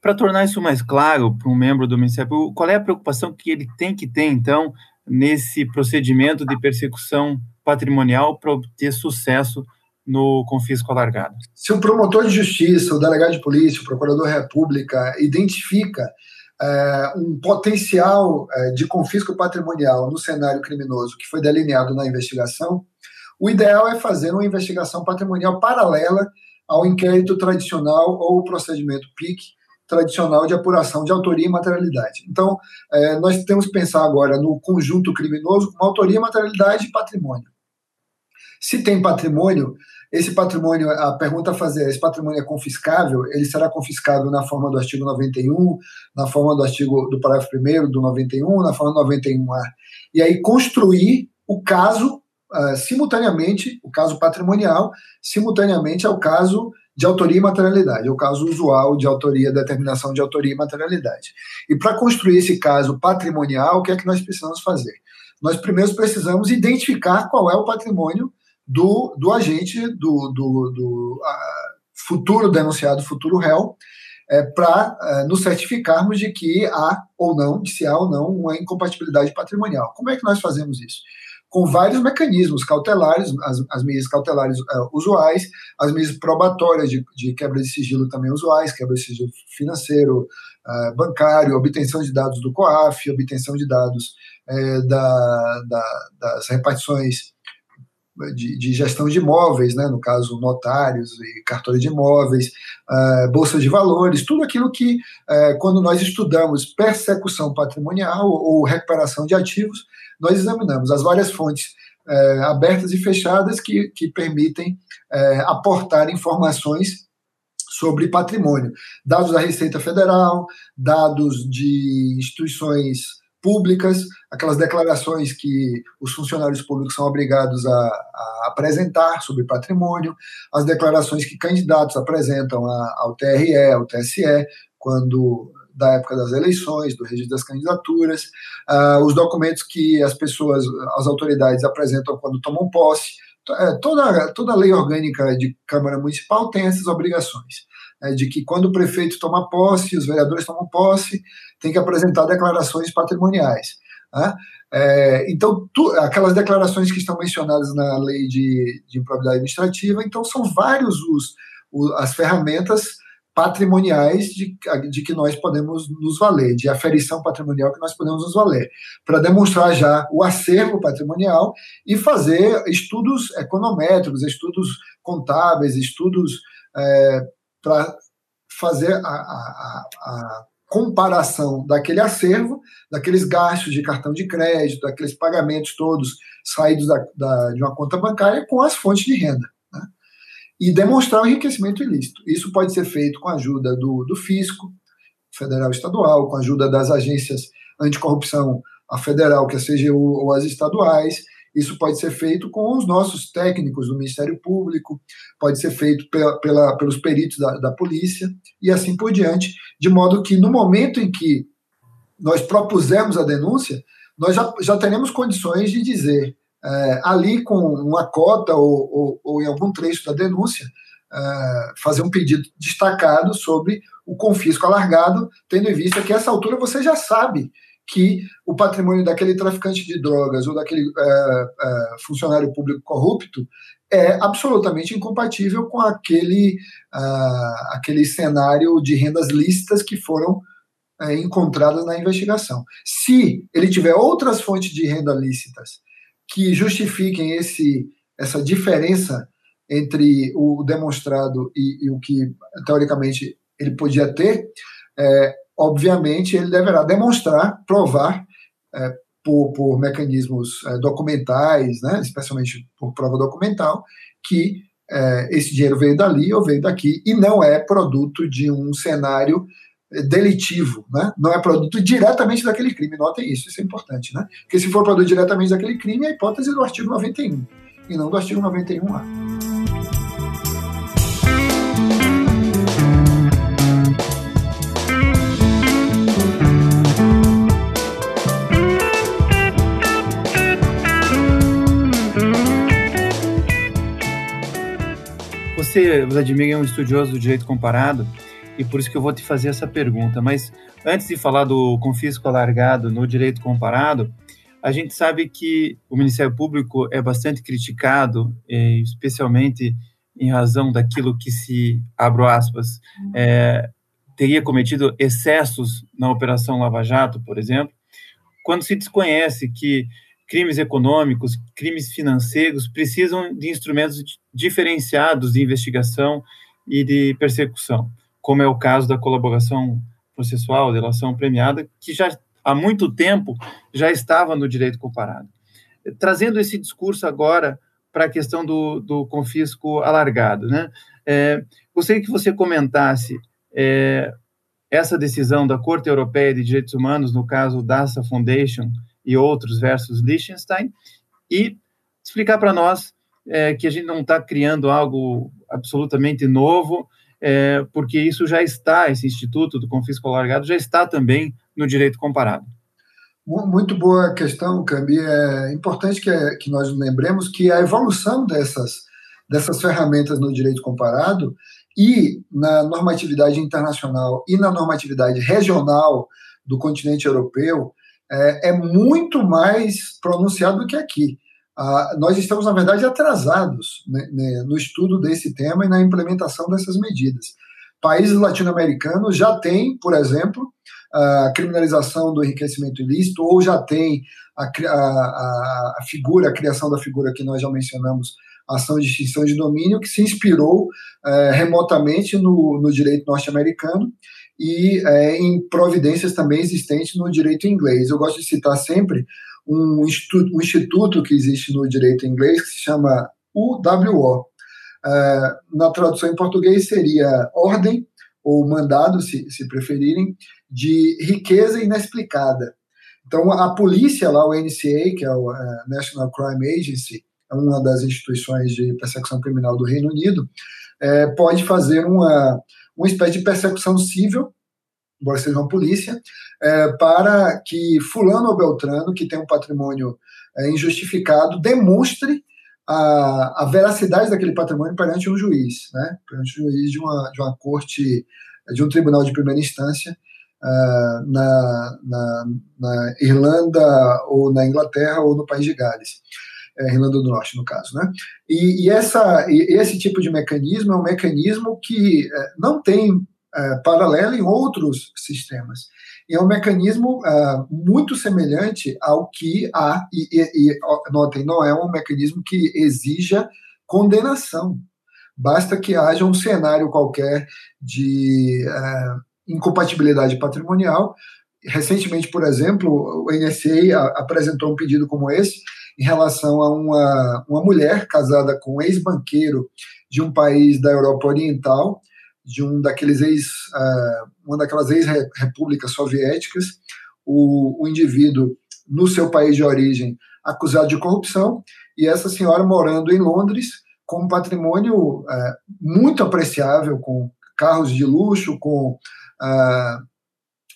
Para tornar isso mais claro para um membro do Ministério Público, qual é a preocupação que ele tem que ter, então, nesse procedimento de persecução patrimonial para obter sucesso no confisco alargado. Se o promotor de justiça, o delegado de polícia, o procurador da República identifica é, um potencial é, de confisco patrimonial no cenário criminoso que foi delineado na investigação, o ideal é fazer uma investigação patrimonial paralela ao inquérito tradicional ou procedimento PIC tradicional de apuração de autoria e materialidade. Então, é, nós temos que pensar agora no conjunto criminoso com autoria, materialidade e patrimônio. Se tem patrimônio, esse patrimônio, a pergunta a fazer, esse patrimônio é confiscável? Ele será confiscável na forma do artigo 91, na forma do artigo do parágrafo 1 do 91, na forma do 91A. E aí construir o caso uh, simultaneamente, o caso patrimonial, simultaneamente ao caso de autoria e materialidade, é o caso usual de autoria, determinação de autoria e materialidade. E para construir esse caso patrimonial, o que é que nós precisamos fazer? Nós primeiro precisamos identificar qual é o patrimônio do, do agente, do, do, do futuro denunciado, futuro réu, é, para é, nos certificarmos de que há ou não, de se há ou não, uma incompatibilidade patrimonial. Como é que nós fazemos isso? Com vários mecanismos cautelares, as, as medidas cautelares uh, usuais, as medidas probatórias de, de, quebra de sigilo também usuais, quebra de sigilo financeiro, uh, bancário, obtenção de dados do COAF, obtenção de dados uh, da, da, das repartições de, de, gestão de imóveis, né, no caso notários e cartório de imóveis, uh, bolsa de valores, tudo aquilo que, uh, quando nós estudamos persecução patrimonial ou recuperação de ativos, nós examinamos as várias fontes uh, abertas e fechadas que, que permitem aportar informações sobre patrimônio, dados da Receita Federal, dados de instituições públicas, aquelas declarações que os funcionários públicos são obrigados a, a apresentar sobre patrimônio, as declarações que candidatos apresentam a, ao TRE, ao TSE, quando da época das eleições, do registro das candidaturas, uh, os documentos que as pessoas, as autoridades apresentam quando tomam posse. É, toda, toda a lei orgânica de Câmara Municipal tem essas obrigações né, de que quando o prefeito toma posse, os vereadores tomam posse, tem que apresentar declarações patrimoniais. Né? É, então, tu, aquelas declarações que estão mencionadas na lei de, de improbidade administrativa, então são vários os, os as ferramentas patrimoniais de, de que nós podemos nos valer, de aferição patrimonial que nós podemos nos valer, para demonstrar já o acervo patrimonial e fazer estudos econométricos, estudos contábeis, estudos é, para fazer a, a, a comparação daquele acervo, daqueles gastos de cartão de crédito, daqueles pagamentos todos saídos da, da, de uma conta bancária com as fontes de renda e demonstrar o enriquecimento ilícito. Isso pode ser feito com a ajuda do, do fisco, federal e estadual, com a ajuda das agências anticorrupção, a federal, que é a CGU, ou as estaduais. Isso pode ser feito com os nossos técnicos do Ministério Público, pode ser feito pela, pela, pelos peritos da, da polícia e assim por diante, de modo que no momento em que nós propusemos a denúncia, nós já, já teremos condições de dizer é, ali com uma cota ou, ou, ou, em algum trecho da denúncia, é, fazer um pedido destacado sobre o confisco alargado, tendo em vista que a essa altura você já sabe que o patrimônio daquele traficante de drogas ou daquele é, é funcionário público corrupto é absolutamente incompatível com aquele, uh, aquele cenário de rendas lícitas que foram uh, encontradas na investigação. Se ele tiver outras fontes de renda lícitas que justifiquem esse, essa diferença entre o demonstrado e, e o que, teoricamente, ele podia ter, é, obviamente, ele deverá demonstrar, provar, é, por, por, mecanismos é, documentais, né, especialmente por prova documental, que é, esse dinheiro veio dali ou veio daqui e não é produto de um cenário delitivo, né? não é produto diretamente daquele crime. Notem isso, isso é importante. Né? Porque se for produto diretamente daquele crime, é a hipótese do artigo 91 e não do artigo 91A. Você, Vladimir, é um estudioso do direito comparado e por isso que eu vou te fazer essa pergunta. Mas antes de falar do confisco alargado no direito comparado, a gente sabe que o Ministério Público é bastante criticado, eh, especialmente em razão daquilo que se, abro aspas, é, teria cometido excessos na Operação Lava Jato, por exemplo, quando se desconhece que crimes econômicos, crimes financeiros precisam de instrumentos diferenciados de investigação e de persecução como é o caso da colaboração processual, delação premiada, que já há muito tempo já estava no direito comparado. Trazendo esse discurso agora para a questão do, do confisco alargado, né? É, gostaria que você comentasse é, essa decisão da Corte Europeia de Direitos Humanos, no caso Dassa Foundation e outros versus Liechtenstein, e explicar para nós é, que a gente não está criando algo absolutamente novo, é, porque isso já está, esse Instituto do Confisco Alargado já está também no direito comparado. Muito boa questão, Cambi. É importante que, que nós lembremos que a evolução dessas, dessas ferramentas no direito comparado e na normatividade internacional e na normatividade regional do continente europeu é, é muito mais pronunciado do que aqui. Ah, nós estamos, na verdade, atrasados né, né, no estudo desse tema e na implementação dessas medidas. Países latino-americanos já têm, por exemplo, a criminalização do enriquecimento ilícito, ou já têm a, a, a figura, a criação da figura que nós já mencionamos, ação de extinção de domínio, que se inspirou é, remotamente no, no direito norte-americano e é, em providências também existentes no direito inglês. Eu gosto de citar sempre um instituto, um instituto que existe no direito inglês que se chama UWO. É, na tradução em português seria ordem ou mandado, se, se preferirem, de riqueza inexplicada. Então, a polícia lá, o NCA, que é o uh, National Crime Agency, é uma das instituições de persecução criminal do Reino Unido, uh, pode fazer uma, uma espécie de persecução civil embora seja uma polícia, é, para que fulano ou beltrano, que tem um patrimônio é, injustificado, demonstre a, a, veracidade daquele patrimônio perante um juiz, né? perante um juiz de uma, de uma corte, de um tribunal de primeira instância, uh, na, na, na, Irlanda ou na Inglaterra ou no país de Gales. É, Irlanda do Norte, no caso. Né? E, e, essa, e esse tipo de mecanismo é um mecanismo que é, não tem é, paralelo em outros sistemas. É um mecanismo é, muito semelhante ao que há, e, e, e, notem, não é um mecanismo que exija condenação. Basta que haja um cenário qualquer de é, incompatibilidade patrimonial. Recentemente, por exemplo, o NSA apresentou um pedido como esse em relação a uma, uma mulher casada com um ex-banqueiro de um país da Europa Oriental, de um daqueles ex, uh, uma daquelas ex-repúblicas soviéticas, o, o indivíduo no seu país de origem acusado de corrupção e essa senhora morando em Londres com um patrimônio uh, muito apreciável, com carros de luxo, com uh,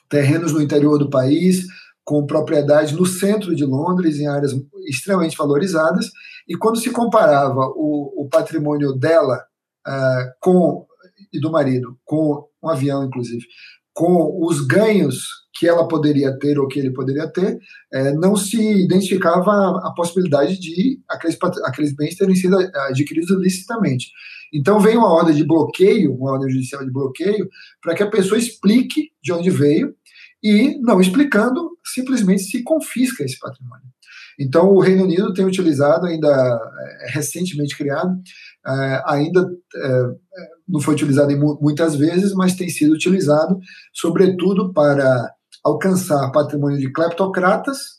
terrenos no interior do país, com propriedades no centro de Londres, em áreas extremamente valorizadas, e quando se comparava o, o patrimônio dela uh, com e do marido, com um avião, inclusive, com os ganhos que ela poderia ter ou que ele poderia ter, é, não se identificava a, a, possibilidade de aqueles, aqueles bens terem sido adquiridos licitamente. Então vem uma ordem de bloqueio, uma ordem judicial de bloqueio, para que a pessoa explique de onde veio e, não explicando, simplesmente se confisca esse patrimônio. Então, o Reino Unido tem utilizado, ainda é, recentemente criado, é, ainda é, não foi utilizado muitas vezes, mas tem sido utilizado, sobretudo, para alcançar patrimônio de cleptocratas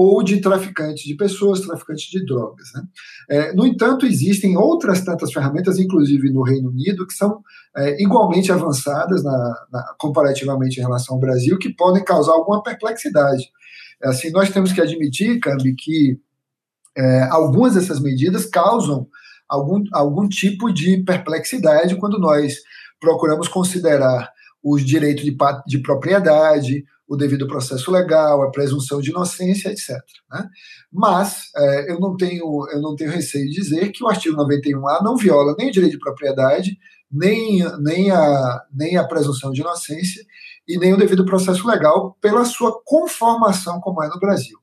ou de traficantes de pessoas, traficantes de drogas. Né? É, no entanto, existem outras tantas ferramentas, inclusive no Reino Unido, que são é, igualmente avançadas na, na, comparativamente em relação ao Brasil, que podem causar alguma perplexidade. Assim, nós temos que admitir, Cambi, que é, algumas dessas medidas causam algum, algum tipo de perplexidade quando nós procuramos considerar os direitos de, de propriedade, o devido processo legal, a presunção de inocência, etc. Né? Mas é, eu, não tenho, eu não tenho receio de dizer que o artigo 91A não viola nem o direito de propriedade, nem, nem, a, nem a presunção de inocência e nem o devido processo legal pela sua conformação como é no Brasil.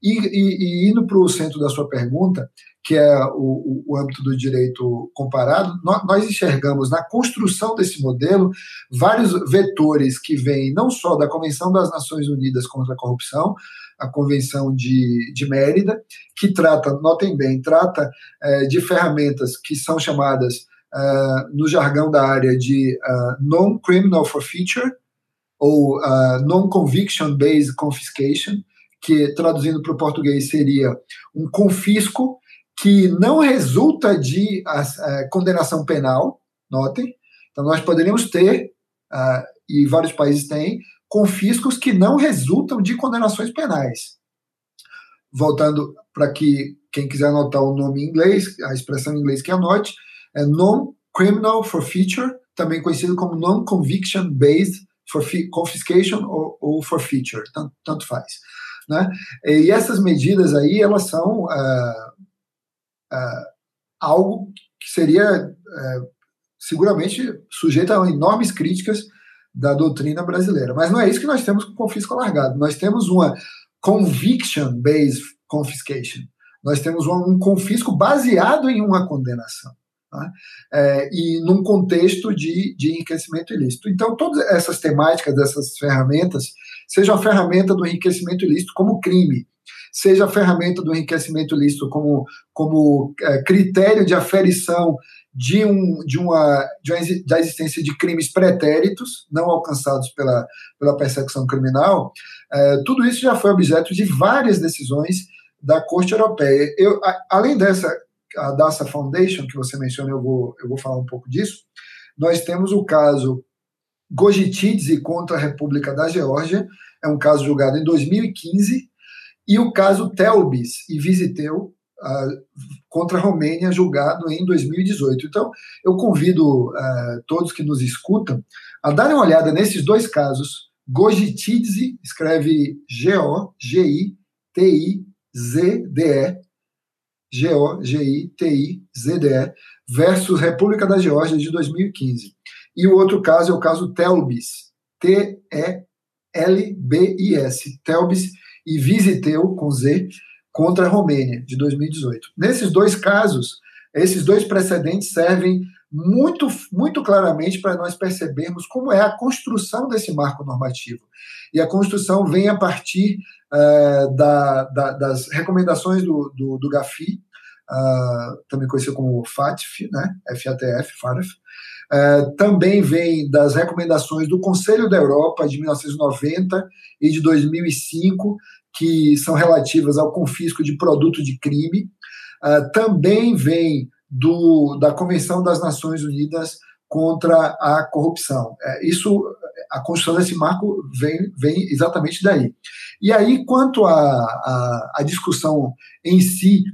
E, e, e indo para o centro da sua pergunta, que é o, o, âmbito do direito comparado, nós, enxergamos na construção desse modelo vários vetores que vêm não só da Convenção das Nações Unidas contra a Corrupção, a Convenção de, de Mérida, que trata, notem bem, trata é, de ferramentas que são chamadas, é, no jargão da área, de uh, non-criminal forfeiture, ou uh, non-conviction based confiscation, que traduzindo para o português seria um confisco que não resulta de uh, condenação penal, notem. Então, nós poderíamos ter, uh, e vários países têm, confiscos que não resultam de condenações penais. Voltando para que quem quiser anotar o nome em inglês, a expressão em inglês que anote, é non-criminal forfeiture, também conhecido como non-conviction based confiscation ou, ou forfeiture, tanto, tanto faz. Né? E essas medidas aí, elas são uh, uh, algo que seria uh, seguramente sujeito a enormes críticas da doutrina brasileira. Mas não é isso que nós temos com o confisco alargado. Nós temos uma conviction-based confiscation. Nós temos um, um confisco baseado em uma condenação. Tá? É, e num contexto de, de enriquecimento ilícito. Então, todas essas temáticas, dessas ferramentas, seja a ferramenta do enriquecimento ilícito como crime, seja a ferramenta do enriquecimento ilícito como, como é, critério de aferição de, um, de, uma, de uma, da existência de crimes pretéritos, não alcançados pela, pela persecução criminal, é, tudo isso já foi objeto de várias decisões da Corte Europeia. Eu, a, além dessa a Dasa Foundation, que você mencionou, eu vou, eu vou falar um pouco disso. Nós temos o caso Gojitidze contra a República da Geórgia, é um caso julgado em 2015, e o caso Telbis e Visiteu uh, contra a Romênia, julgado em 2018. Então, eu convido uh, todos que nos escutam a darem uma olhada nesses dois casos. Gojitidze, escreve G-O-G-I-T-I-Z-D-E, G-O-G-I-T-I-Z-D-E, versus República da Geórgia de 2015. E o outro caso é o caso Telbis, T-E-L-B-I-S, Telbis e Visiteu, com Z, contra a Romênia, de 2018. Nesses dois casos, esses dois precedentes servem muito, muito claramente para nós percebermos como é a construção desse marco normativo. E a construção vem a partir uh, da, da, das recomendações do, do, do GAFI, uh, também conhecido como FATF, né? FATF. Uh, também vem das recomendações do Conselho da Europa de 1990 e de 2005, que são relativas ao confisco de produto de crime. também vem do, da Convenção das Nações Unidas contra a corrupção. É, isso, a construção desse marco vem, vem exatamente daí. E aí, quanto à discussão em si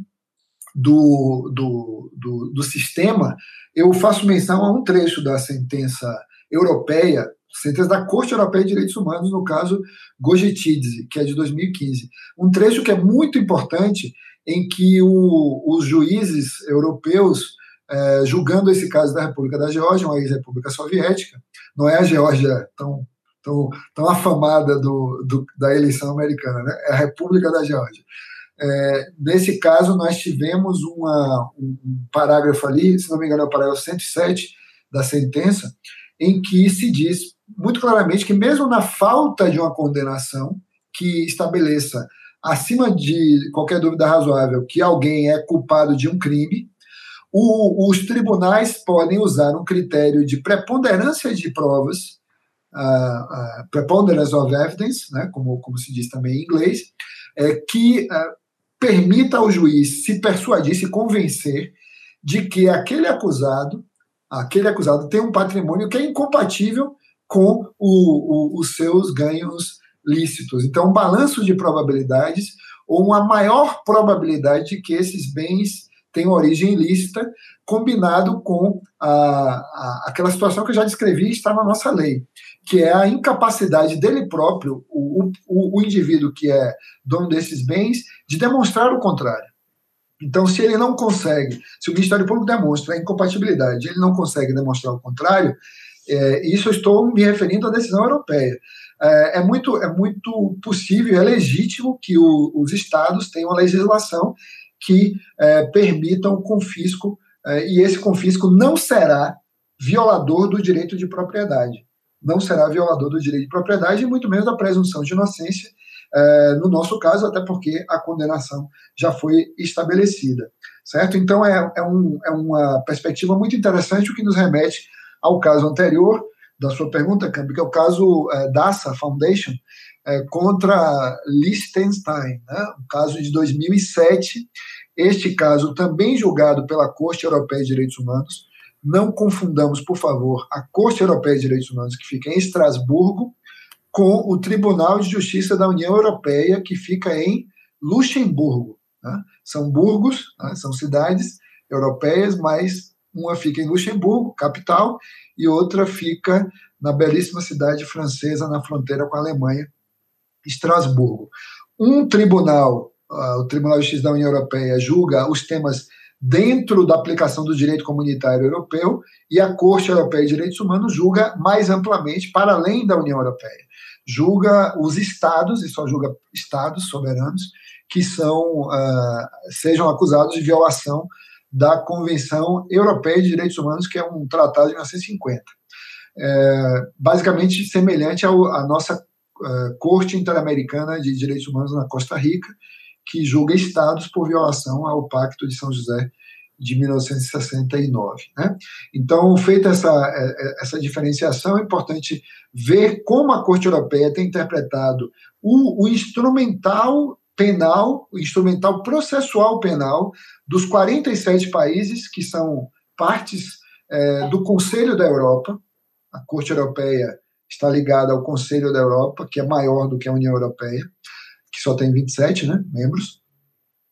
do, do, do, do, sistema, eu faço menção a um trecho da sentença europeia, sentença da Corte Europeia de Direitos Humanos, no caso Gojetidze, que é de 2015. Um trecho que é muito importante em que o, os juízes europeus, é, julgando esse caso da República da Geórgia, uma ex-república soviética, não é a Geórgia tão, tão, tão afamada do, do, da eleição americana, né? é a República da Geórgia. É, nesse caso, nós tivemos uma, um parágrafo ali, se não me engano, é o parágrafo 107 da sentença, em que se diz muito claramente que, mesmo na falta de uma condenação que estabeleça acima de qualquer dúvida razoável, que alguém é culpado de um crime, o, os tribunais podem usar um critério de preponderância de provas, uh, uh, preponderance of evidence, né, como, como se diz também em inglês, é, que uh, permita ao juiz se persuadir, se convencer de que aquele acusado, aquele acusado tem um patrimônio que é incompatível com o, o, os seus ganhos lícitos. Então, um balanço de probabilidades ou uma maior probabilidade de que esses bens tenham origem ilícita, combinado com a, a, aquela situação que eu já descrevi está na nossa lei, que é a incapacidade dele próprio, o, o, o indivíduo que é dono desses bens, de demonstrar o contrário. Então, se ele não consegue, se o Ministério Público demonstra a incompatibilidade, ele não consegue demonstrar o contrário, é, isso estou me referindo à decisão europeia é, é, muito, é muito possível, é legítimo que o, os estados tenham uma legislação que é, permita o confisco, é, e esse confisco não será violador do direito de propriedade. Não será violador do direito de propriedade e muito menos da presunção de inocência, é, no nosso caso, até porque a condenação já foi estabelecida. Certo? Então, é, é, um, é uma perspectiva muito interessante, o que nos remete ao caso anterior, da sua pergunta, Camp, que é o caso é, DASA Foundation é, contra Liechtenstein, né? um caso de 2007. Este caso também julgado pela Corte Europeia de Direitos Humanos. Não confundamos, por favor, a Corte Europeia de Direitos Humanos, que fica em Estrasburgo, com o Tribunal de Justiça da União Europeia, que fica em Luxemburgo. Né? São burgos, né? são cidades europeias, mas uma fica em Luxemburgo, capital, e outra fica na belíssima cidade francesa, na fronteira com a Alemanha, Estrasburgo. Um tribunal, uh, o Tribunal de Justiça da União Europeia, julga os temas dentro da aplicação do direito comunitário europeu e a Corte Europeia de Direitos Humanos julga mais amplamente, para além da União Europeia. Julga os estados, e só julga estados soberanos, que são, uh, sejam acusados de violação da Convenção Europeia de Direitos Humanos, que é um tratado de 1950. É, basicamente semelhante à nossa uh, Corte Interamericana de Direitos Humanos na Costa Rica, que julga estados por violação ao Pacto de São José de 1969. Né? Então, feita essa, é, é, essa diferenciação, é importante ver como a Corte Europeia tem interpretado o, o instrumental penal, instrumental processual penal dos 47 países que são partes é, do Conselho da Europa. A Corte Europeia está ligada ao Conselho da Europa, que é maior do que a União Europeia, que só tem 27 né, membros.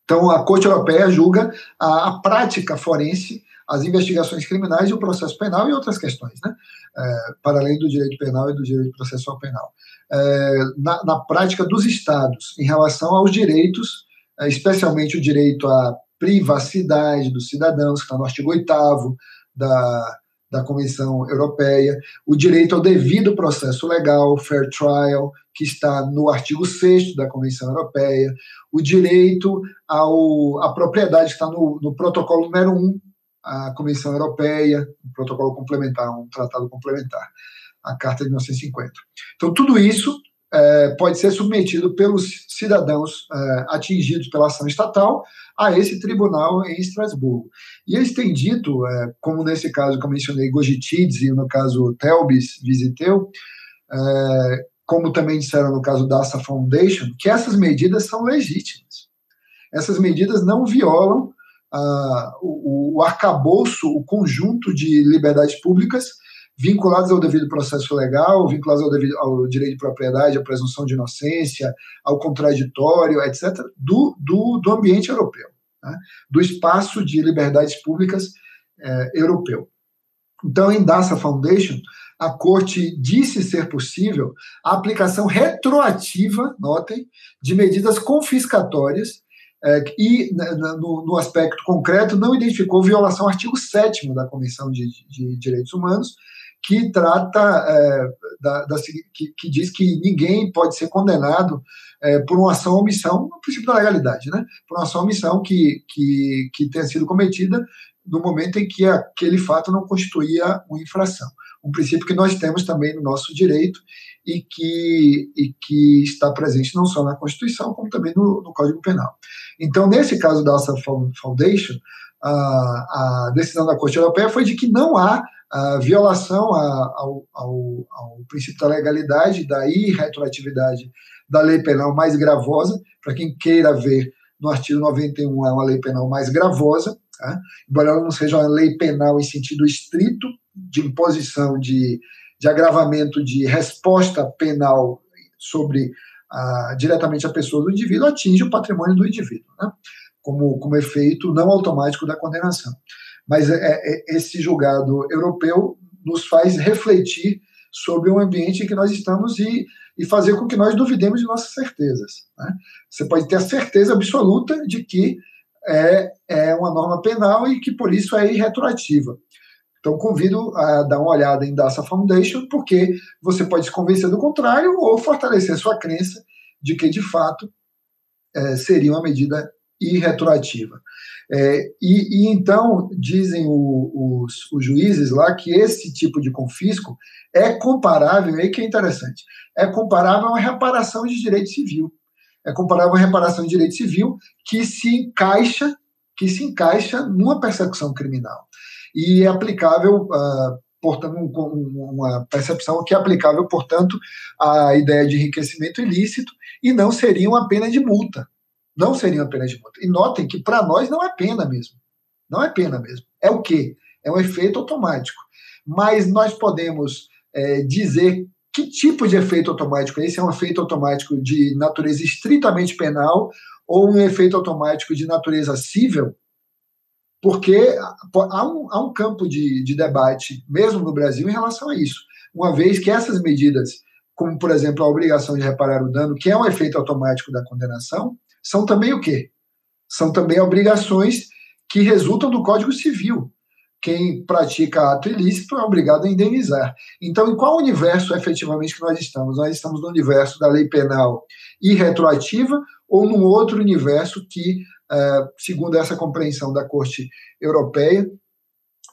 Então, a Corte Europeia julga a, a prática forense, as investigações criminais e o processo penal e outras questões, né, é, para além do direito penal e do direito processual penal é, na, na, prática dos estados em relação aos direitos, é, especialmente o direito à privacidade dos cidadãos, que está no artigo 8 da, da Convenção Europeia, o direito ao devido processo legal, fair trial, que está no artigo 6 da Convenção Europeia, o direito ao, à propriedade, que está no, no protocolo número 1 a Comissão Europeia, um protocolo complementar, um tratado complementar, a Carta de 1950. Então, tudo isso é, pode ser submetido pelos cidadãos é, atingidos pela ação estatal a esse tribunal em Estrasburgo. E eles têm dito, é, como nesse caso que eu mencionei, Gojitides, e no caso Telbis Visiteu, é, como também disseram no caso da Assa Foundation, que essas medidas são legítimas. Essas medidas não violam ah, o, o arcabouço, o conjunto de liberdades públicas vinculados ao devido processo legal, vinculados ao, devido, ao direito de propriedade, à presunção de inocência, ao contraditório, etc., do, do, do ambiente europeu, né? do espaço de liberdades públicas eh, europeu. Então, em Dassa Foundation, a Corte disse ser possível a aplicação retroativa, notem, de medidas confiscatórias é, e, no, no, aspecto concreto, não identificou violação ao artigo 7 da Convenção de, de Direitos Humanos, que trata, é, da, da, que, que, diz que ninguém pode ser condenado é, por uma ação ou omissão, no princípio da legalidade, né? por uma ação ou omissão que, que, que tenha sido cometida no momento em que aquele fato não constituía uma infração. Um princípio que nós temos também no nosso direito e que, e que está presente não só na Constituição, como também no, no Código Penal. Então, nesse caso da Alça Foundation, a, a, decisão da Corte Europeia foi de que não há violação a, ao, ao, ao, princípio da legalidade, da irretroatividade da lei penal mais gravosa. Para quem queira ver, no artigo 91 é uma lei penal mais gravosa, tá? embora ela não seja uma lei penal em sentido estrito, de imposição de, de agravamento de resposta penal sobre a, diretamente a pessoa do indivíduo, atinge o patrimônio do indivíduo, né? como, como efeito não automático da condenação. Mas é, é, esse julgado europeu nos faz refletir sobre o ambiente em que nós estamos e, e fazer com que nós duvidemos de nossas certezas. Né? Você pode ter a certeza absoluta de que é, é uma norma penal e que por isso é irretroativa. Então, convido a dar uma olhada em Dassa Foundation, porque você pode se convencer do contrário ou fortalecer sua crença de que, de fato, é, seria uma medida irretroativa. É, e, e, então, dizem o, os, os, juízes lá que esse tipo de confisco é comparável, aí que é interessante, é comparável a uma reparação de direito civil. É comparável a uma reparação de direito civil que se encaixa, que se encaixa numa persecução criminal e é aplicável, uh, portanto, um, uma percepção que é aplicável, portanto, à ideia de enriquecimento ilícito e não seria uma pena de multa. Não seria uma pena de multa. E notem que para nós não é pena mesmo. Não é pena mesmo. É o quê? É um efeito automático. Mas nós podemos é, dizer que tipo de efeito automático é esse? É um efeito automático de natureza estritamente penal ou um efeito automático de natureza cível? porque há um, há um campo de, de debate, mesmo no Brasil, em relação a isso. Uma vez que essas medidas, como, por exemplo, a obrigação de reparar o dano, que é um efeito automático da condenação, são também o quê? São também obrigações que resultam do Código Civil. Quem pratica ato ilícito é obrigado a indenizar. Então, em qual universo efetivamente que nós estamos? Nós estamos no universo da lei penal irretroativa ou num outro universo que é, segundo essa compreensão da Corte Europeia,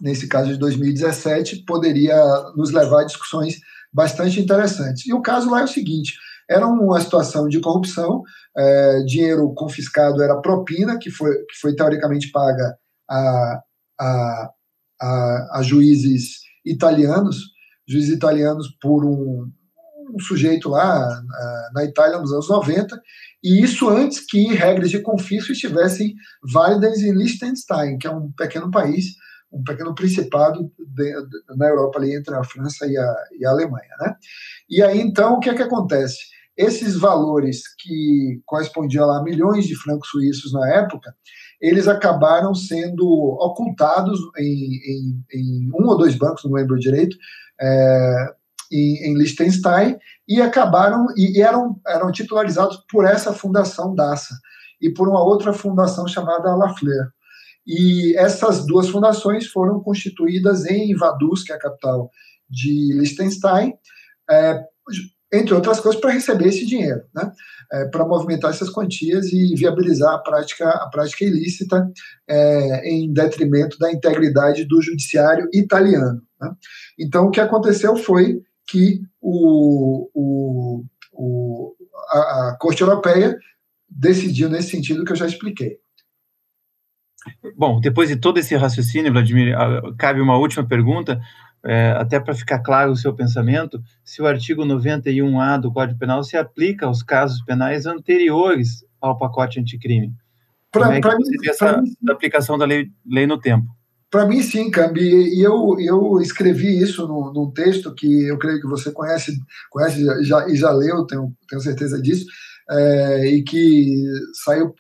nesse caso de 2017, poderia nos levar a discussões bastante interessantes. E o caso lá é o seguinte: era uma situação de corrupção, é, dinheiro confiscado era propina, que foi, que foi teoricamente paga a, a, a, a juízes italianos, juízes italianos por um, um sujeito lá na Itália nos anos 90, e isso antes que regras de confisco estivessem válidas em Liechtenstein, que é um pequeno país, um pequeno principado de, de, na Europa ali entre a França e a, e a Alemanha, né? E aí então o que é que acontece? Esses valores que correspondiam lá a milhões de francos suíços na época, eles acabaram sendo ocultados em, em, em um ou dois bancos, não lembro direito, é, em, em Liechtenstein e acabaram e eram, eram titularizados por essa fundação DASA e por uma outra fundação chamada Lafleur. E essas duas fundações foram constituídas em Vaduz, que é a capital de Liechtenstein, é, entre outras coisas, para receber esse dinheiro, né? É, para movimentar essas quantias e viabilizar a prática, a prática ilícita é, em detrimento da integridade do judiciário italiano. Né? Então, o que aconteceu foi que o, o, o, a, a Corte Europeia decidiu nesse sentido que eu já expliquei. Bom, depois de todo esse raciocínio, Vladimir, cabe uma última pergunta é, até para ficar claro o seu pensamento, se o artigo 91A do Código Penal se aplica aos casos penais anteriores ao pacote anticrime. Pra, Como é que você vê essa mim, aplicação da lei, lei no tempo? Para mim, sim, Cambi. E eu, eu escrevi isso num, num, texto que eu creio que você conhece, conhece já, e já leu, tenho, tenho certeza disso, é, e que saiu,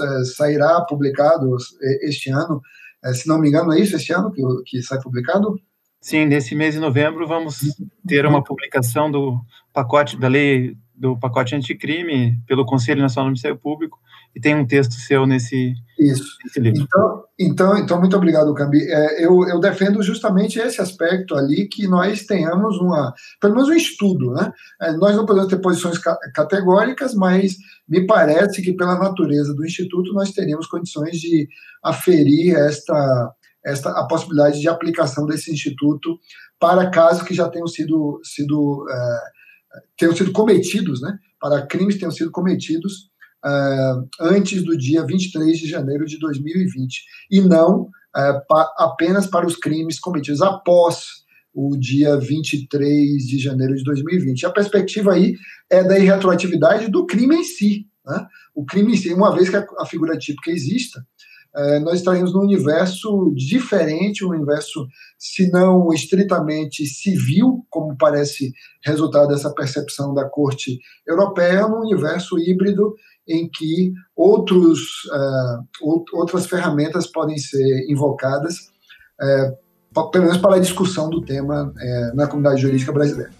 é, sairá publicado este ano. É, se não me engano, é isso este ano que, que sai publicado? Sim, nesse mês de novembro vamos ter uma publicação do pacote da lei do pacote anticrime pelo Conselho Nacional do Ministério Público e tem um texto seu nesse, Isso. nesse livro. Então, então, então, muito obrigado, Cambi. É, eu, eu defendo justamente esse aspecto ali, que nós tenhamos uma, pelo menos um estudo, né? É, nós não podemos ter posições ca categóricas, mas me parece que pela natureza do Instituto nós teríamos condições de aferir esta esta, a possibilidade de aplicação desse instituto para casos que já tenham sido, sido, é, tenham sido cometidos, né, para crimes que tenham sido cometidos é, antes do dia 23 de janeiro de 2020, e não é, pa, apenas para os crimes cometidos após o dia 23 de janeiro de 2020. A perspectiva aí é da irretroatividade do crime em si. Né? O crime em si, uma vez que a, a figura típica exista, é, nós estaremos num universo diferente, um universo, se não estritamente civil, como parece resultado dessa percepção da Corte Europeia, num universo híbrido em que outros, uh, outras ferramentas podem ser invocadas, uh, pelo menos para a discussão do tema uh, na comunidade jurídica brasileira.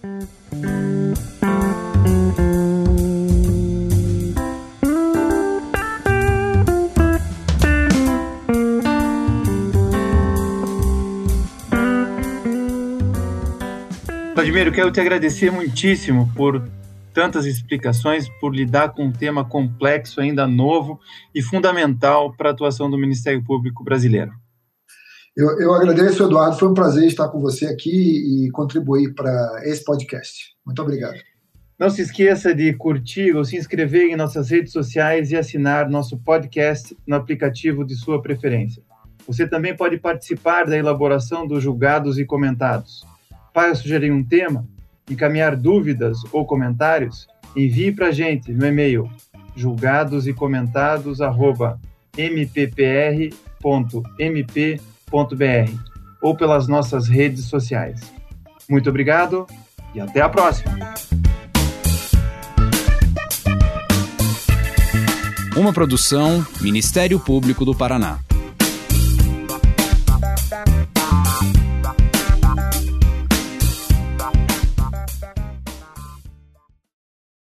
Vladimir, eu quero te agradecer muitíssimo por tantas explicações, por lidar com um tema complexo, ainda novo e fundamental para a atuação do Ministério Público brasileiro. Eu, eu agradeço, Eduardo. Foi um prazer estar com você aqui e contribuir para esse podcast. Muito obrigado. Não se esqueça de curtir ou se inscrever em nossas redes sociais e assinar nosso podcast no aplicativo de sua preferência. Você também pode participar da elaboração dos julgados e comentados para sugerir um tema, encaminhar dúvidas ou comentários, envie para a gente no e-mail julgados e comentados mppr.mp.br ou pelas nossas redes sociais. Muito obrigado e até a próxima! Uma produção Ministério Público do Paraná.